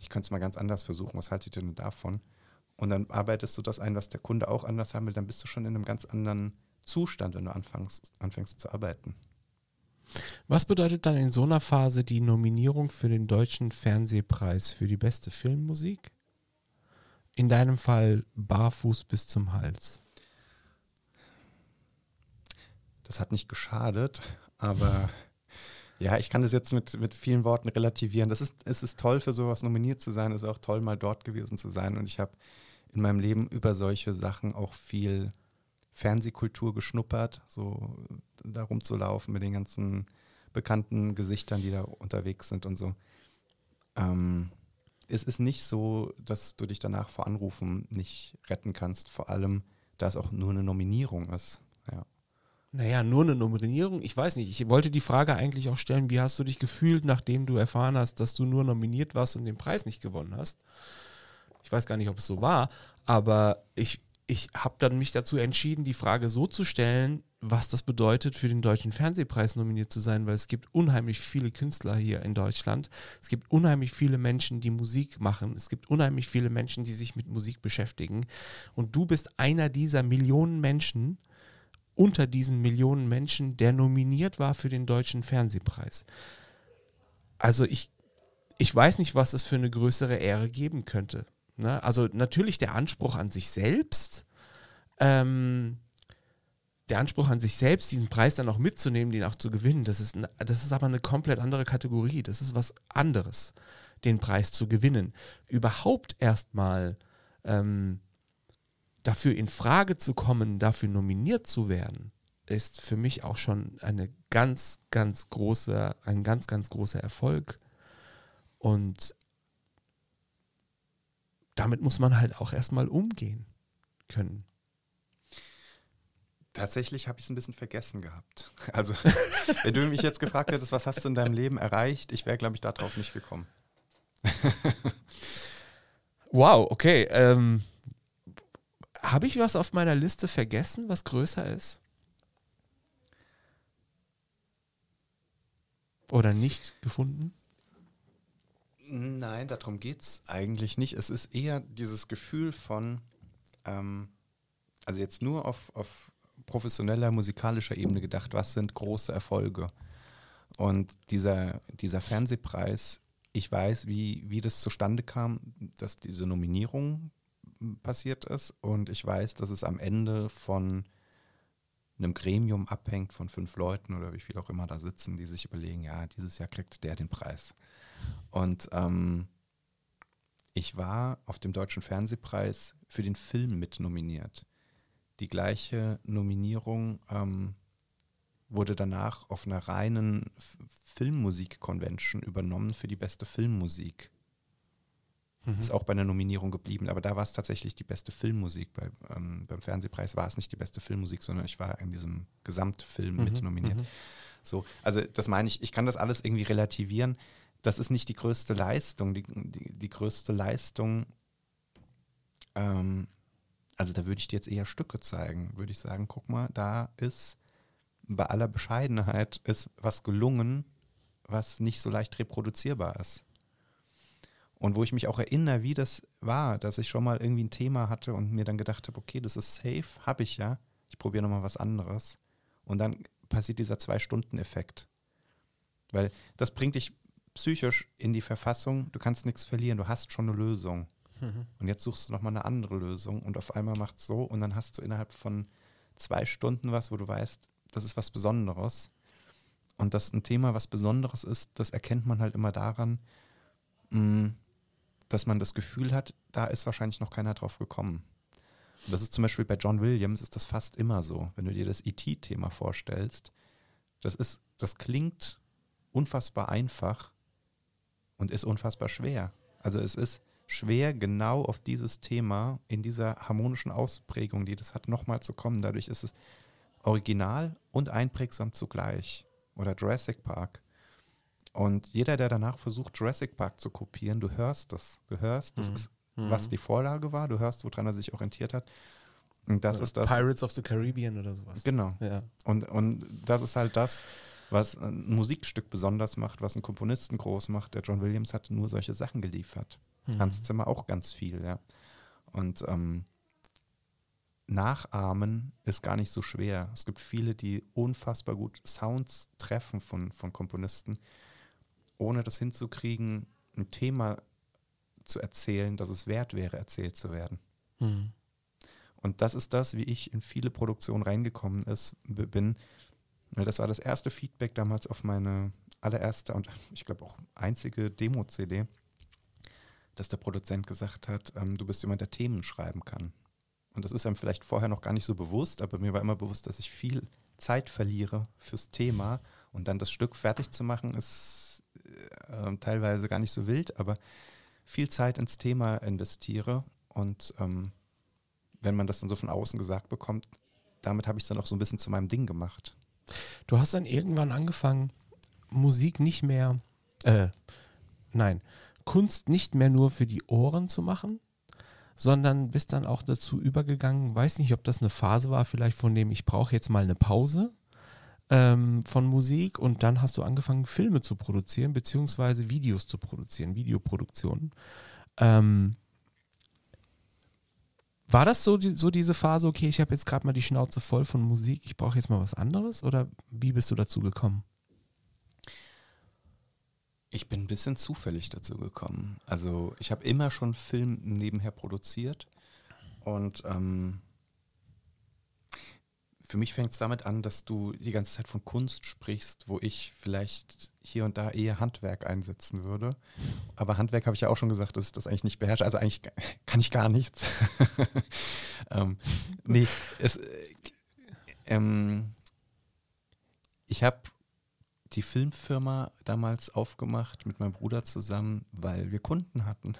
ich könnte es mal ganz anders versuchen, was haltet ihr denn davon? Und dann arbeitest du das ein, was der Kunde auch anders haben will, dann bist du schon in einem ganz anderen Zustand, wenn du anfängst, anfängst zu arbeiten. Was bedeutet dann in so einer Phase die Nominierung für den Deutschen Fernsehpreis für die beste Filmmusik? In deinem Fall barfuß bis zum Hals. Das hat nicht geschadet, aber ja, ich kann das jetzt mit, mit vielen Worten relativieren. Das ist, es ist toll, für sowas nominiert zu sein. Es ist auch toll, mal dort gewesen zu sein. Und ich habe in meinem Leben über solche Sachen auch viel Fernsehkultur geschnuppert, so da rumzulaufen mit den ganzen bekannten Gesichtern, die da unterwegs sind und so. Ähm, es ist nicht so, dass du dich danach vor Anrufen nicht retten kannst, vor allem, da es auch nur eine Nominierung ist. Ja. Naja, nur eine Nominierung. Ich weiß nicht. Ich wollte die Frage eigentlich auch stellen, wie hast du dich gefühlt, nachdem du erfahren hast, dass du nur nominiert warst und den Preis nicht gewonnen hast? Ich weiß gar nicht, ob es so war, aber ich, ich habe dann mich dazu entschieden, die Frage so zu stellen, was das bedeutet, für den Deutschen Fernsehpreis nominiert zu sein, weil es gibt unheimlich viele Künstler hier in Deutschland. Es gibt unheimlich viele Menschen, die Musik machen. Es gibt unheimlich viele Menschen, die sich mit Musik beschäftigen. Und du bist einer dieser Millionen Menschen, unter diesen Millionen Menschen, der nominiert war für den Deutschen Fernsehpreis. Also ich, ich weiß nicht, was es für eine größere Ehre geben könnte. Ne? Also natürlich der Anspruch an sich selbst, ähm, der Anspruch an sich selbst, diesen Preis dann auch mitzunehmen, den auch zu gewinnen, das ist, das ist aber eine komplett andere Kategorie. Das ist was anderes, den Preis zu gewinnen. Überhaupt erstmal ähm, dafür in Frage zu kommen, dafür nominiert zu werden, ist für mich auch schon eine ganz, ganz große, ein ganz, ganz großer Erfolg. Und damit muss man halt auch erstmal umgehen können. Tatsächlich habe ich es ein bisschen vergessen gehabt. Also, wenn du mich jetzt gefragt hättest, was hast du in deinem Leben erreicht, ich wäre, glaube ich, darauf nicht gekommen. wow, okay. Ähm, habe ich was auf meiner Liste vergessen, was größer ist? Oder nicht gefunden? Nein, darum geht es eigentlich nicht. Es ist eher dieses Gefühl von, ähm, also jetzt nur auf, auf professioneller musikalischer Ebene gedacht, was sind große Erfolge? Und dieser, dieser Fernsehpreis, ich weiß, wie, wie das zustande kam, dass diese Nominierung passiert ist. Und ich weiß, dass es am Ende von einem Gremium abhängt von fünf Leuten oder wie viel auch immer da sitzen, die sich überlegen, ja, dieses Jahr kriegt der den Preis. Und ähm, ich war auf dem Deutschen Fernsehpreis für den Film mit nominiert. Die gleiche Nominierung ähm, wurde danach auf einer reinen Filmmusik-Convention übernommen für die beste Filmmusik. Mhm. Ist auch bei einer Nominierung geblieben, aber da war es tatsächlich die beste Filmmusik. Bei, ähm, beim Fernsehpreis war es nicht die beste Filmmusik, sondern ich war in diesem Gesamtfilm mhm. mit nominiert. Mhm. So, also das meine ich, ich kann das alles irgendwie relativieren das ist nicht die größte Leistung. Die, die, die größte Leistung, ähm, also da würde ich dir jetzt eher Stücke zeigen. Würde ich sagen, guck mal, da ist bei aller Bescheidenheit ist was gelungen, was nicht so leicht reproduzierbar ist. Und wo ich mich auch erinnere, wie das war, dass ich schon mal irgendwie ein Thema hatte und mir dann gedacht habe, okay, das ist safe, habe ich ja. Ich probiere nochmal was anderes. Und dann passiert dieser Zwei-Stunden-Effekt. Weil das bringt dich psychisch in die Verfassung, du kannst nichts verlieren, du hast schon eine Lösung. Mhm. Und jetzt suchst du nochmal eine andere Lösung und auf einmal macht es so und dann hast du innerhalb von zwei Stunden was, wo du weißt, das ist was Besonderes. Und dass ein Thema was Besonderes ist, das erkennt man halt immer daran, mh, mm, dass man das Gefühl hat, da ist wahrscheinlich noch keiner drauf gekommen. Und das ist zum Beispiel bei John Williams ist das fast immer so. Wenn du dir das ET-Thema vorstellst, das ist, das klingt unfassbar einfach und ist unfassbar schwer. Also es ist schwer, genau auf dieses Thema in dieser harmonischen Ausprägung, die das hat, nochmal zu kommen. Dadurch ist es original und einprägsam zugleich. Oder Jurassic Park. Und jeder, der danach versucht, Jurassic Park zu kopieren, du hörst das. Du hörst, das mhm. ist, was mhm. die Vorlage war, du hörst, woran er sich orientiert hat. Und das Oder ist das. Pirates of the Caribbean oder sowas. Genau. Ja. Und, und das ist halt das, was ein Musikstück besonders macht, was einen Komponisten groß macht. Der John Williams hat nur solche Sachen geliefert. Mhm. Hans Zimmer auch ganz viel, ja. Und ähm, Nachahmen ist gar nicht so schwer. Es gibt viele, die unfassbar gut Sounds treffen von, von Komponisten ohne das hinzukriegen, ein Thema zu erzählen, dass es wert wäre, erzählt zu werden. Mhm. Und das ist das, wie ich in viele Produktionen reingekommen ist, bin. Das war das erste Feedback damals auf meine allererste und ich glaube auch einzige Demo-CD, dass der Produzent gesagt hat, ähm, du bist jemand, der Themen schreiben kann. Und das ist einem vielleicht vorher noch gar nicht so bewusst, aber mir war immer bewusst, dass ich viel Zeit verliere fürs Thema und dann das Stück fertig zu machen, ist äh, teilweise gar nicht so wild, aber viel Zeit ins Thema investiere. Und ähm, wenn man das dann so von außen gesagt bekommt, damit habe ich es dann auch so ein bisschen zu meinem Ding gemacht. Du hast dann irgendwann angefangen, Musik nicht mehr, äh, nein, Kunst nicht mehr nur für die Ohren zu machen, sondern bist dann auch dazu übergegangen, weiß nicht, ob das eine Phase war, vielleicht von dem ich brauche jetzt mal eine Pause ähm, von Musik und dann hast du angefangen, Filme zu produzieren, beziehungsweise Videos zu produzieren, Videoproduktionen. Ähm, war das so, die, so diese Phase, okay, ich habe jetzt gerade mal die Schnauze voll von Musik, ich brauche jetzt mal was anderes? Oder wie bist du dazu gekommen? Ich bin ein bisschen zufällig dazu gekommen. Also ich habe immer schon Film nebenher produziert und ähm, für mich fängt es damit an, dass du die ganze Zeit von Kunst sprichst, wo ich vielleicht hier und da eher Handwerk einsetzen würde. Aber Handwerk habe ich ja auch schon gesagt, dass ich das eigentlich nicht beherrsche. Also eigentlich kann ich gar nichts. ähm, nee, es, äh, ähm, ich habe die Filmfirma damals aufgemacht mit meinem Bruder zusammen, weil wir Kunden hatten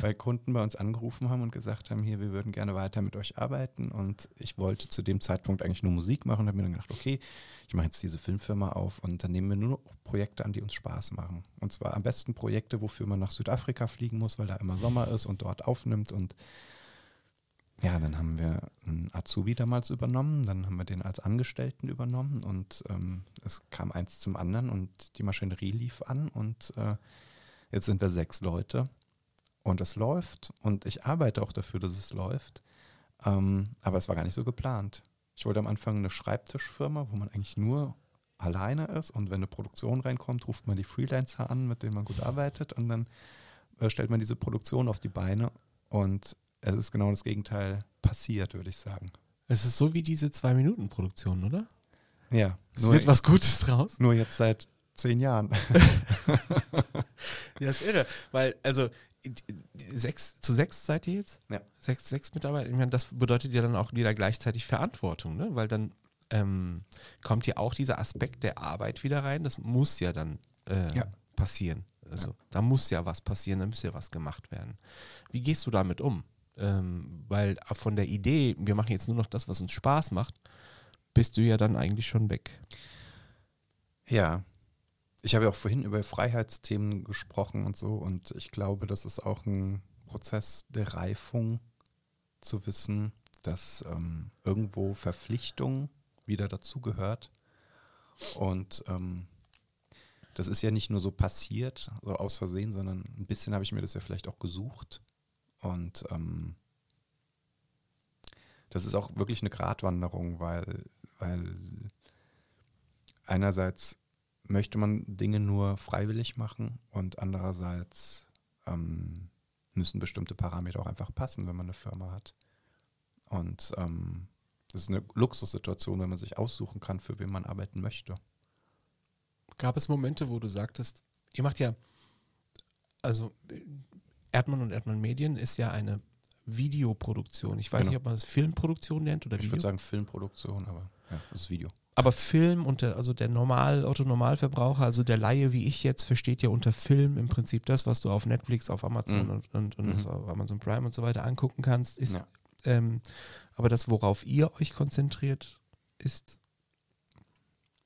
weil Kunden bei uns angerufen haben und gesagt haben, hier, wir würden gerne weiter mit euch arbeiten. Und ich wollte zu dem Zeitpunkt eigentlich nur Musik machen und habe mir dann gedacht, okay, ich mache jetzt diese Filmfirma auf und dann nehmen wir nur Projekte an, die uns Spaß machen. Und zwar am besten Projekte, wofür man nach Südafrika fliegen muss, weil da immer Sommer ist und dort aufnimmt. Und ja, dann haben wir einen Azubi damals übernommen, dann haben wir den als Angestellten übernommen und ähm, es kam eins zum anderen und die Maschinerie lief an und äh, jetzt sind wir sechs Leute und es läuft und ich arbeite auch dafür, dass es läuft. Ähm, aber es war gar nicht so geplant. Ich wollte am Anfang eine Schreibtischfirma, wo man eigentlich nur alleine ist und wenn eine Produktion reinkommt, ruft man die Freelancer an, mit denen man gut arbeitet und dann äh, stellt man diese Produktion auf die Beine und es ist genau das Gegenteil passiert, würde ich sagen. Es ist so wie diese Zwei-Minuten-Produktion, oder? Ja. Es wird was Gutes draus. Nur jetzt seit zehn Jahren. ja, ist irre, weil, also sechs, zu sechs seid ihr jetzt? Ja. Sechs, sechs Mitarbeiter. Ich meine, das bedeutet ja dann auch wieder gleichzeitig Verantwortung, ne? Weil dann ähm, kommt ja auch dieser Aspekt der Arbeit wieder rein. Das muss ja dann äh, ja. passieren. Also ja. da muss ja was passieren, da muss ja was gemacht werden. Wie gehst du damit um? Ähm, weil von der Idee, wir machen jetzt nur noch das, was uns Spaß macht, bist du ja dann eigentlich schon weg. Ja, ich habe ja auch vorhin über Freiheitsthemen gesprochen und so und ich glaube, das ist auch ein Prozess der Reifung zu wissen, dass ähm, irgendwo Verpflichtung wieder dazugehört und ähm, das ist ja nicht nur so passiert, so aus Versehen, sondern ein bisschen habe ich mir das ja vielleicht auch gesucht. Und ähm, das ist auch wirklich eine Gratwanderung, weil, weil einerseits möchte man Dinge nur freiwillig machen und andererseits ähm, müssen bestimmte Parameter auch einfach passen, wenn man eine Firma hat. Und ähm, das ist eine Luxussituation, wenn man sich aussuchen kann, für wen man arbeiten möchte. Gab es Momente, wo du sagtest, ihr macht ja, also Erdmann und Erdmann Medien ist ja eine Videoproduktion. Ich weiß Genau. nicht, ob man es Filmproduktion nennt oder Ich Video. würde sagen Filmproduktion, aber ja, das ist Video. Aber Film und der, also der Normal, Otto-Normalverbraucher, also der Laie wie ich jetzt, versteht ja unter Film im Prinzip das, was du auf Netflix, auf Amazon Mhm. und, und, und Mhm. auf Amazon Prime und so weiter angucken kannst, ist Ja. ähm, aber das, worauf ihr euch konzentriert, ist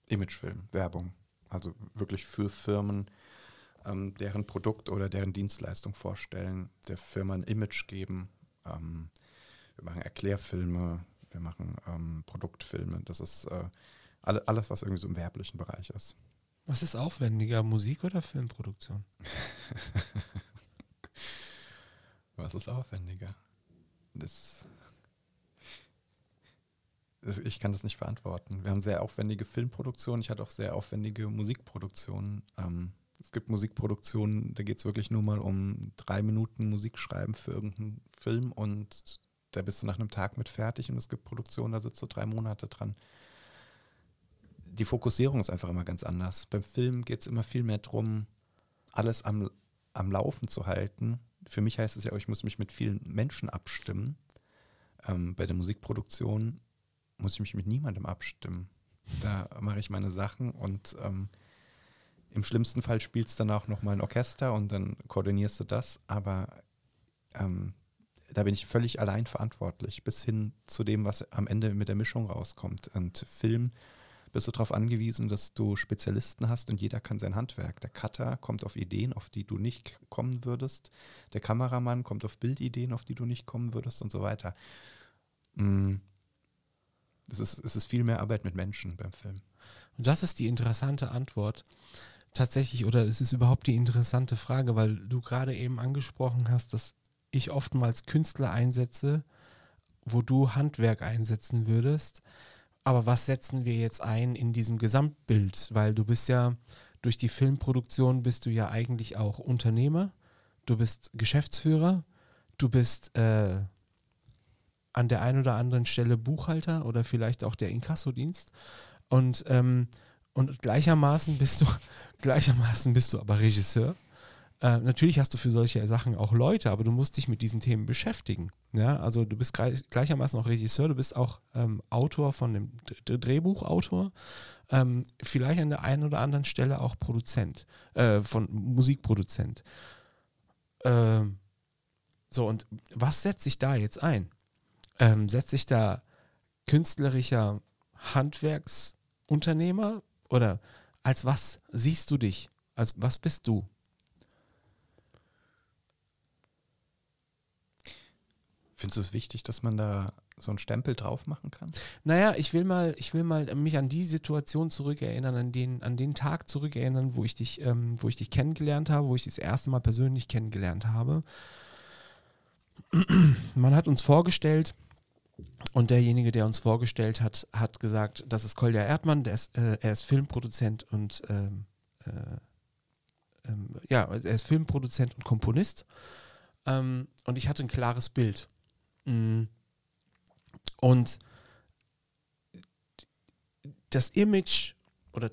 Imagefilm, Werbung. Also wirklich für Firmen, ähm, deren Produkt oder deren Dienstleistung vorstellen, der Firma ein Image geben. Ähm, wir machen Erklärfilme, wir machen ähm, Produktfilme. Das ist äh, alles, was irgendwie so im werblichen Bereich ist. was ist aufwendiger, Musik oder Filmproduktion? Was ist aufwendiger? Das, das, ich kann das nicht beantworten. Wir haben sehr aufwendige Filmproduktionen. Ich hatte auch sehr aufwendige Musikproduktionen. Ähm, es gibt Musikproduktionen, da geht es wirklich nur mal um drei Minuten Musik schreiben für irgendeinen Film und da bist du nach einem Tag mit fertig und es gibt Produktionen, da sitzt du drei Monate dran. Die Fokussierung ist einfach immer ganz anders. Beim Film geht es immer viel mehr darum, alles am, am Laufen zu halten. Für mich heißt es ja auch, ich muss mich mit vielen Menschen abstimmen. Ähm, bei der Musikproduktion muss ich mich mit niemandem abstimmen. Da mache ich meine Sachen und ähm, im schlimmsten Fall spielst du dann auch nochmal ein Orchester und dann koordinierst du das, aber ähm, da bin ich völlig allein verantwortlich, bis hin zu dem, was am Ende mit der Mischung rauskommt. Und Film bist du darauf angewiesen, dass du Spezialisten hast und jeder kann sein Handwerk. Der Cutter kommt auf Ideen, auf die du nicht kommen würdest. Der Kameramann kommt auf Bildideen, auf die du nicht kommen würdest und so weiter. Mm. Es ist, es ist viel mehr Arbeit mit Menschen beim Film. Und das ist die interessante Antwort. Tatsächlich, oder es ist überhaupt die interessante Frage, weil du gerade eben angesprochen hast, dass ich oftmals Künstler einsetze, wo du Handwerk einsetzen würdest. Aber was setzen wir jetzt ein in diesem Gesamtbild? Weil du bist ja, durch die Filmproduktion bist du ja eigentlich auch Unternehmer, du bist Geschäftsführer, du bist äh, an der einen oder anderen Stelle Buchhalter oder vielleicht auch der Inkassodienst. Und, ähm, und gleichermaßen bist du, gleichermaßen bist du aber Regisseur. Äh, natürlich hast du für solche Sachen auch Leute, aber du musst dich mit diesen Themen beschäftigen. Ja, also du bist gleich, gleichermaßen auch Regisseur, du bist auch ähm, Autor von dem D Drehbuchautor, ähm, vielleicht an der einen oder anderen Stelle auch Produzent, äh, von Musikproduzent. Ähm, so, und was setzt sich da jetzt ein? Ähm, setzt sich da künstlerischer Handwerksunternehmer oder als was siehst du dich? Als was bist du? Findest du es wichtig, dass man da so einen Stempel drauf machen kann? Naja, ich will mal, ich will mal mich an die Situation zurückerinnern, an den, an den Tag zurückerinnern, wo ich dich, ähm, wo ich dich kennengelernt habe, wo ich dich das erste Mal persönlich kennengelernt habe. Man hat uns vorgestellt und derjenige, der uns vorgestellt hat, hat gesagt, das ist Kolja Erdmann, ist, äh, er ist Filmproduzent und ähm, äh, ähm, ja, er ist Filmproduzent und Komponist. Ähm, und ich hatte ein klares Bild. Mm. Und das Image oder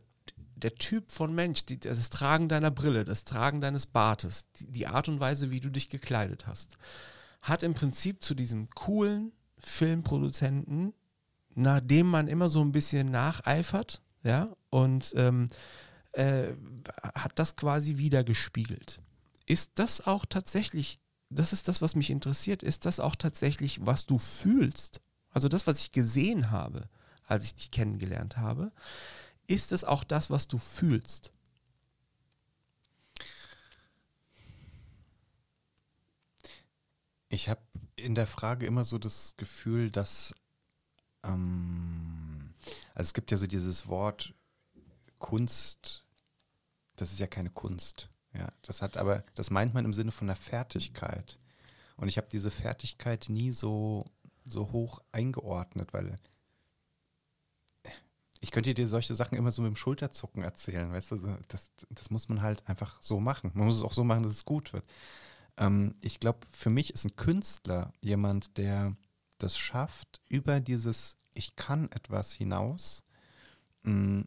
der Typ von Mensch, das Tragen deiner Brille, das Tragen deines Bartes, die, Art und Weise, wie du dich gekleidet hast, hat im Prinzip zu diesem coolen Filmproduzenten, nach dem man immer so ein bisschen nacheifert, ja, und ähm, äh, hat das quasi wiedergespiegelt. Ist das auch tatsächlich, das ist das, was mich interessiert, ist das auch tatsächlich, was du fühlst? Also das, was ich gesehen habe, als ich dich kennengelernt habe, ist es auch das, was du fühlst? Ich habe in der Frage immer so das Gefühl, dass ähm, also es gibt ja so dieses Wort Kunst, das ist ja keine Kunst. Ja, das hat aber, das meint man im Sinne von einer Fertigkeit. Und ich habe diese Fertigkeit nie so, so hoch eingeordnet, weil ich könnte dir solche Sachen immer so mit dem Schulterzucken erzählen, weißt du, das, das muss man halt einfach so machen. Man muss es auch so machen, dass es gut wird. Ähm, ich glaube, für mich ist ein Künstler jemand, der das schafft, über dieses Ich kann etwas hinaus, mh,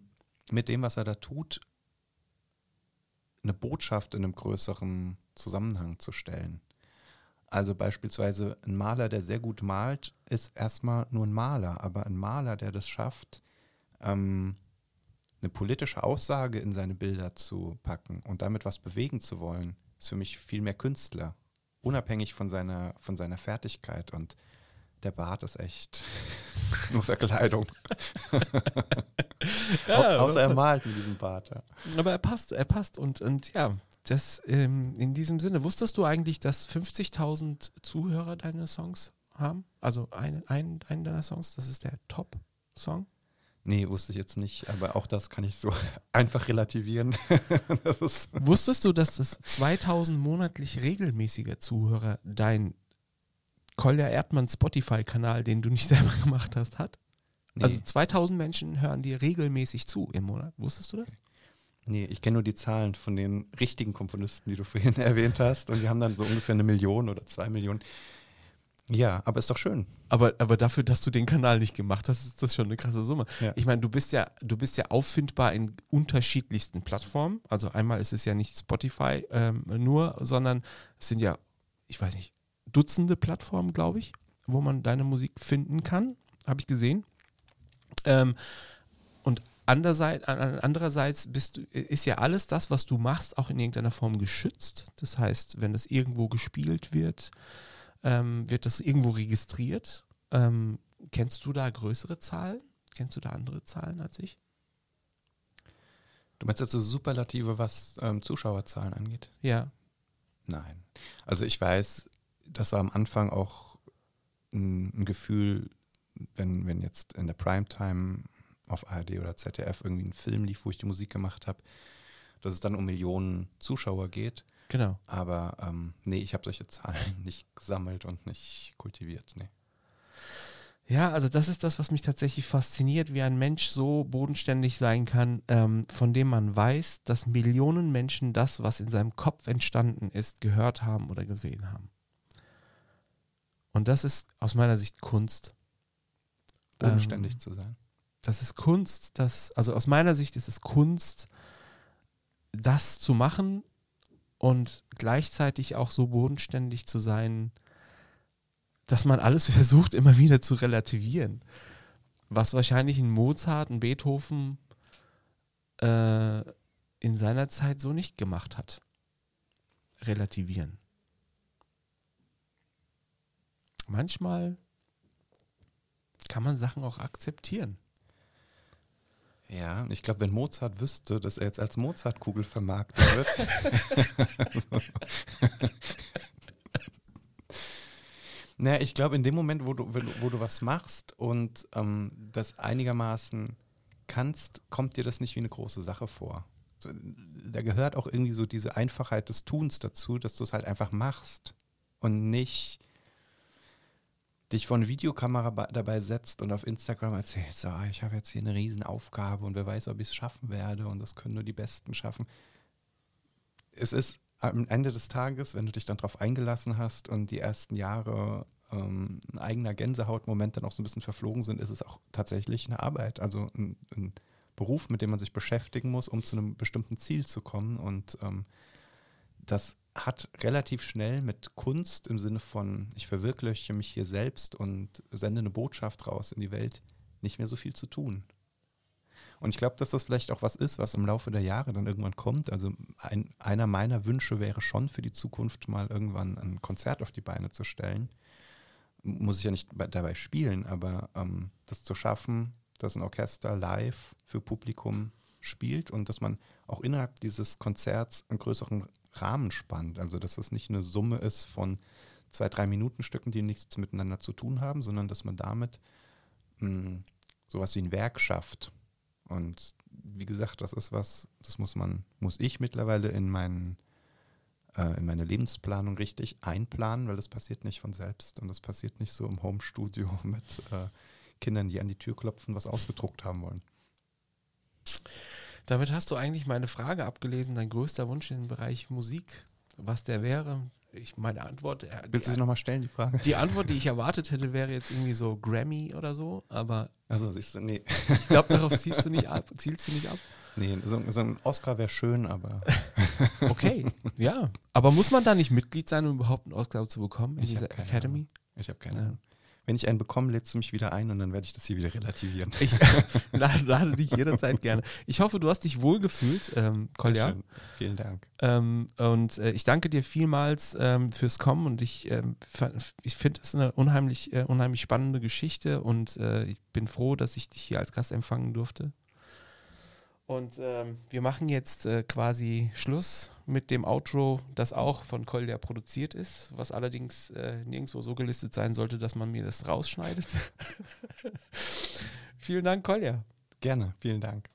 mit dem, was er da tut, eine Botschaft in einem größeren Zusammenhang zu stellen. Also beispielsweise ein Maler, der sehr gut malt, ist erstmal nur ein Maler, aber ein Maler, der das schafft, ähm, eine politische Aussage in seine Bilder zu packen und damit was bewegen zu wollen, ist für mich viel mehr Künstler, unabhängig von seiner, von seiner Fertigkeit. Und der Bart ist echt nur Verkleidung. ja, Au außer er malt mit diesem Bart. Ja. Aber er passt, er passt. Und, und ja, das ähm, in diesem Sinne, wusstest du eigentlich, dass 50.000 Zuhörer deine Songs haben? Also einen ein, ein deiner Songs, das ist der Top-Song? Nee, wusste ich jetzt nicht, aber auch das kann ich so einfach relativieren. Wusstest du, dass das 2000 monatlich regelmäßiger Zuhörer dein Kolja Erdmann Spotify-Kanal, den du nicht selber gemacht hast, hat? Nee. Also 2000 Menschen hören dir regelmäßig zu im Monat. Wusstest du das? Nee, ich kenne nur die Zahlen von den richtigen Komponisten, die du vorhin erwähnt hast. Und die haben dann so ungefähr eine Million oder zwei Millionen. Ja, aber ist doch schön. Aber, aber dafür, dass du den Kanal nicht gemacht hast, ist das schon eine krasse Summe. Ja. Ich meine, du bist ja, du bist ja auffindbar in unterschiedlichsten Plattformen. Also einmal ist es ja nicht Spotify ähm, nur, sondern es sind ja, ich weiß nicht, Dutzende Plattformen, glaube ich, wo man deine Musik finden kann. Habe ich gesehen. Ähm, und andererseits, andererseits bist du, ist ja alles das, was du machst, auch in irgendeiner Form geschützt. Das heißt, wenn das irgendwo gespielt wird, ähm, wird das irgendwo registriert. Ähm, kennst du da größere Zahlen? Kennst du da andere Zahlen als ich? Du meinst jetzt so Superlative, was ähm, Zuschauerzahlen angeht? Ja. Nein. Also ich weiß, das war am Anfang auch ein, ein Gefühl, wenn, wenn jetzt in der Primetime auf ARD oder ZDF irgendwie ein Film lief, wo ich die Musik gemacht habe, dass es dann um Millionen Zuschauer geht. Genau. Aber ähm, nee, ich habe solche Zahlen nicht gesammelt und nicht kultiviert. Nee. Ja, also das ist das, was mich tatsächlich fasziniert, wie ein Mensch so bodenständig sein kann, ähm, von dem man weiß, dass Millionen Menschen das, was in seinem Kopf entstanden ist, gehört haben oder gesehen haben. Und das ist aus meiner Sicht Kunst. Bodenständig ähm, zu sein. Das ist Kunst, das, also aus meiner Sicht ist es Kunst, das zu machen, und gleichzeitig auch so bodenständig zu sein, dass man alles versucht, immer wieder zu relativieren. Was wahrscheinlich ein Mozart, ein Beethoven äh, in seiner Zeit so nicht gemacht hat. Relativieren. Manchmal kann man Sachen auch akzeptieren. Ja, ich glaube, wenn Mozart wüsste, dass er jetzt als Mozartkugel vermarktet wird. naja, ich glaube, in dem Moment, wo du, wo du was machst und ähm, das einigermaßen kannst, kommt dir das nicht wie eine große Sache vor. Da gehört auch irgendwie so diese Einfachheit des Tuns dazu, dass du es halt einfach machst und nicht dich vor eine Videokamera dabei setzt und auf Instagram erzählst, oh, ich habe jetzt hier eine Riesenaufgabe und wer weiß, ob ich es schaffen werde und das können nur die Besten schaffen. Es ist am Ende des Tages, wenn du dich dann darauf eingelassen hast und die ersten Jahre ähm, ein eigener Gänsehautmoment dann auch so ein bisschen verflogen sind, ist es auch tatsächlich eine Arbeit, also ein, ein Beruf, mit dem man sich beschäftigen muss, um zu einem bestimmten Ziel zu kommen und ähm, das hat relativ schnell mit Kunst im Sinne von, ich verwirkliche mich hier selbst und sende eine Botschaft raus in die Welt, nicht mehr so viel zu tun. Und ich glaube, dass das vielleicht auch was ist, was im Laufe der Jahre dann irgendwann kommt. Also ein, einer meiner Wünsche wäre schon für die Zukunft mal irgendwann ein Konzert auf die Beine zu stellen. Muss ich ja nicht dabei spielen, aber ähm, das zu schaffen, dass ein Orchester live für Publikum spielt und dass man auch innerhalb dieses Konzerts einen größeren Rahmen spannt. Also dass das nicht eine Summe ist von zwei, drei Minuten Stücken, die nichts miteinander zu tun haben, sondern dass man damit mh, hm, sowas wie ein Werk schafft. Und wie gesagt, das ist was, das muss man, muss ich mittlerweile in meinen äh, in meine Lebensplanung richtig einplanen, weil das passiert nicht von selbst und das passiert nicht so im Homestudio mit äh, Kindern, die an die Tür klopfen, was ausgedruckt haben wollen. Damit hast du eigentlich meine Frage abgelesen, dein größter Wunsch im Bereich Musik, was der wäre. Ich meine Antwort. Äh, Willst du sie nochmal stellen, die Frage? Die Antwort, die ich erwartet hätte, wäre jetzt irgendwie so Grammy oder so, aber. Also siehst du, nee. Ich glaube, darauf ziehst du nicht ab. Zielst du nicht ab? Nee, so, so ein Oscar wäre schön, aber. okay, ja. Aber muss man da nicht Mitglied sein, um überhaupt einen Oscar zu bekommen in Ich dieser Academy? Ahnung. Ich habe keine. Ahnung. Wenn ich einen bekomme, lädst du mich wieder ein und dann werde ich das hier wieder relativieren. Ich lade, lade dich jederzeit gerne. Ich hoffe, du hast dich wohlgefühlt, ähm, Kolja. Vielen Dank. Ähm, und äh, ich danke dir vielmals ähm, fürs Kommen und ich, ähm, ich finde es eine unheimlich, äh, unheimlich spannende Geschichte und äh, ich bin froh, dass ich dich hier als Gast empfangen durfte. Und ähm, wir machen jetzt äh, quasi Schluss mit dem Outro, das auch von Kolja produziert ist, was allerdings äh, nirgendwo so gelistet sein sollte, dass man mir das rausschneidet. Vielen Dank, Kolja. Gerne. Vielen Dank.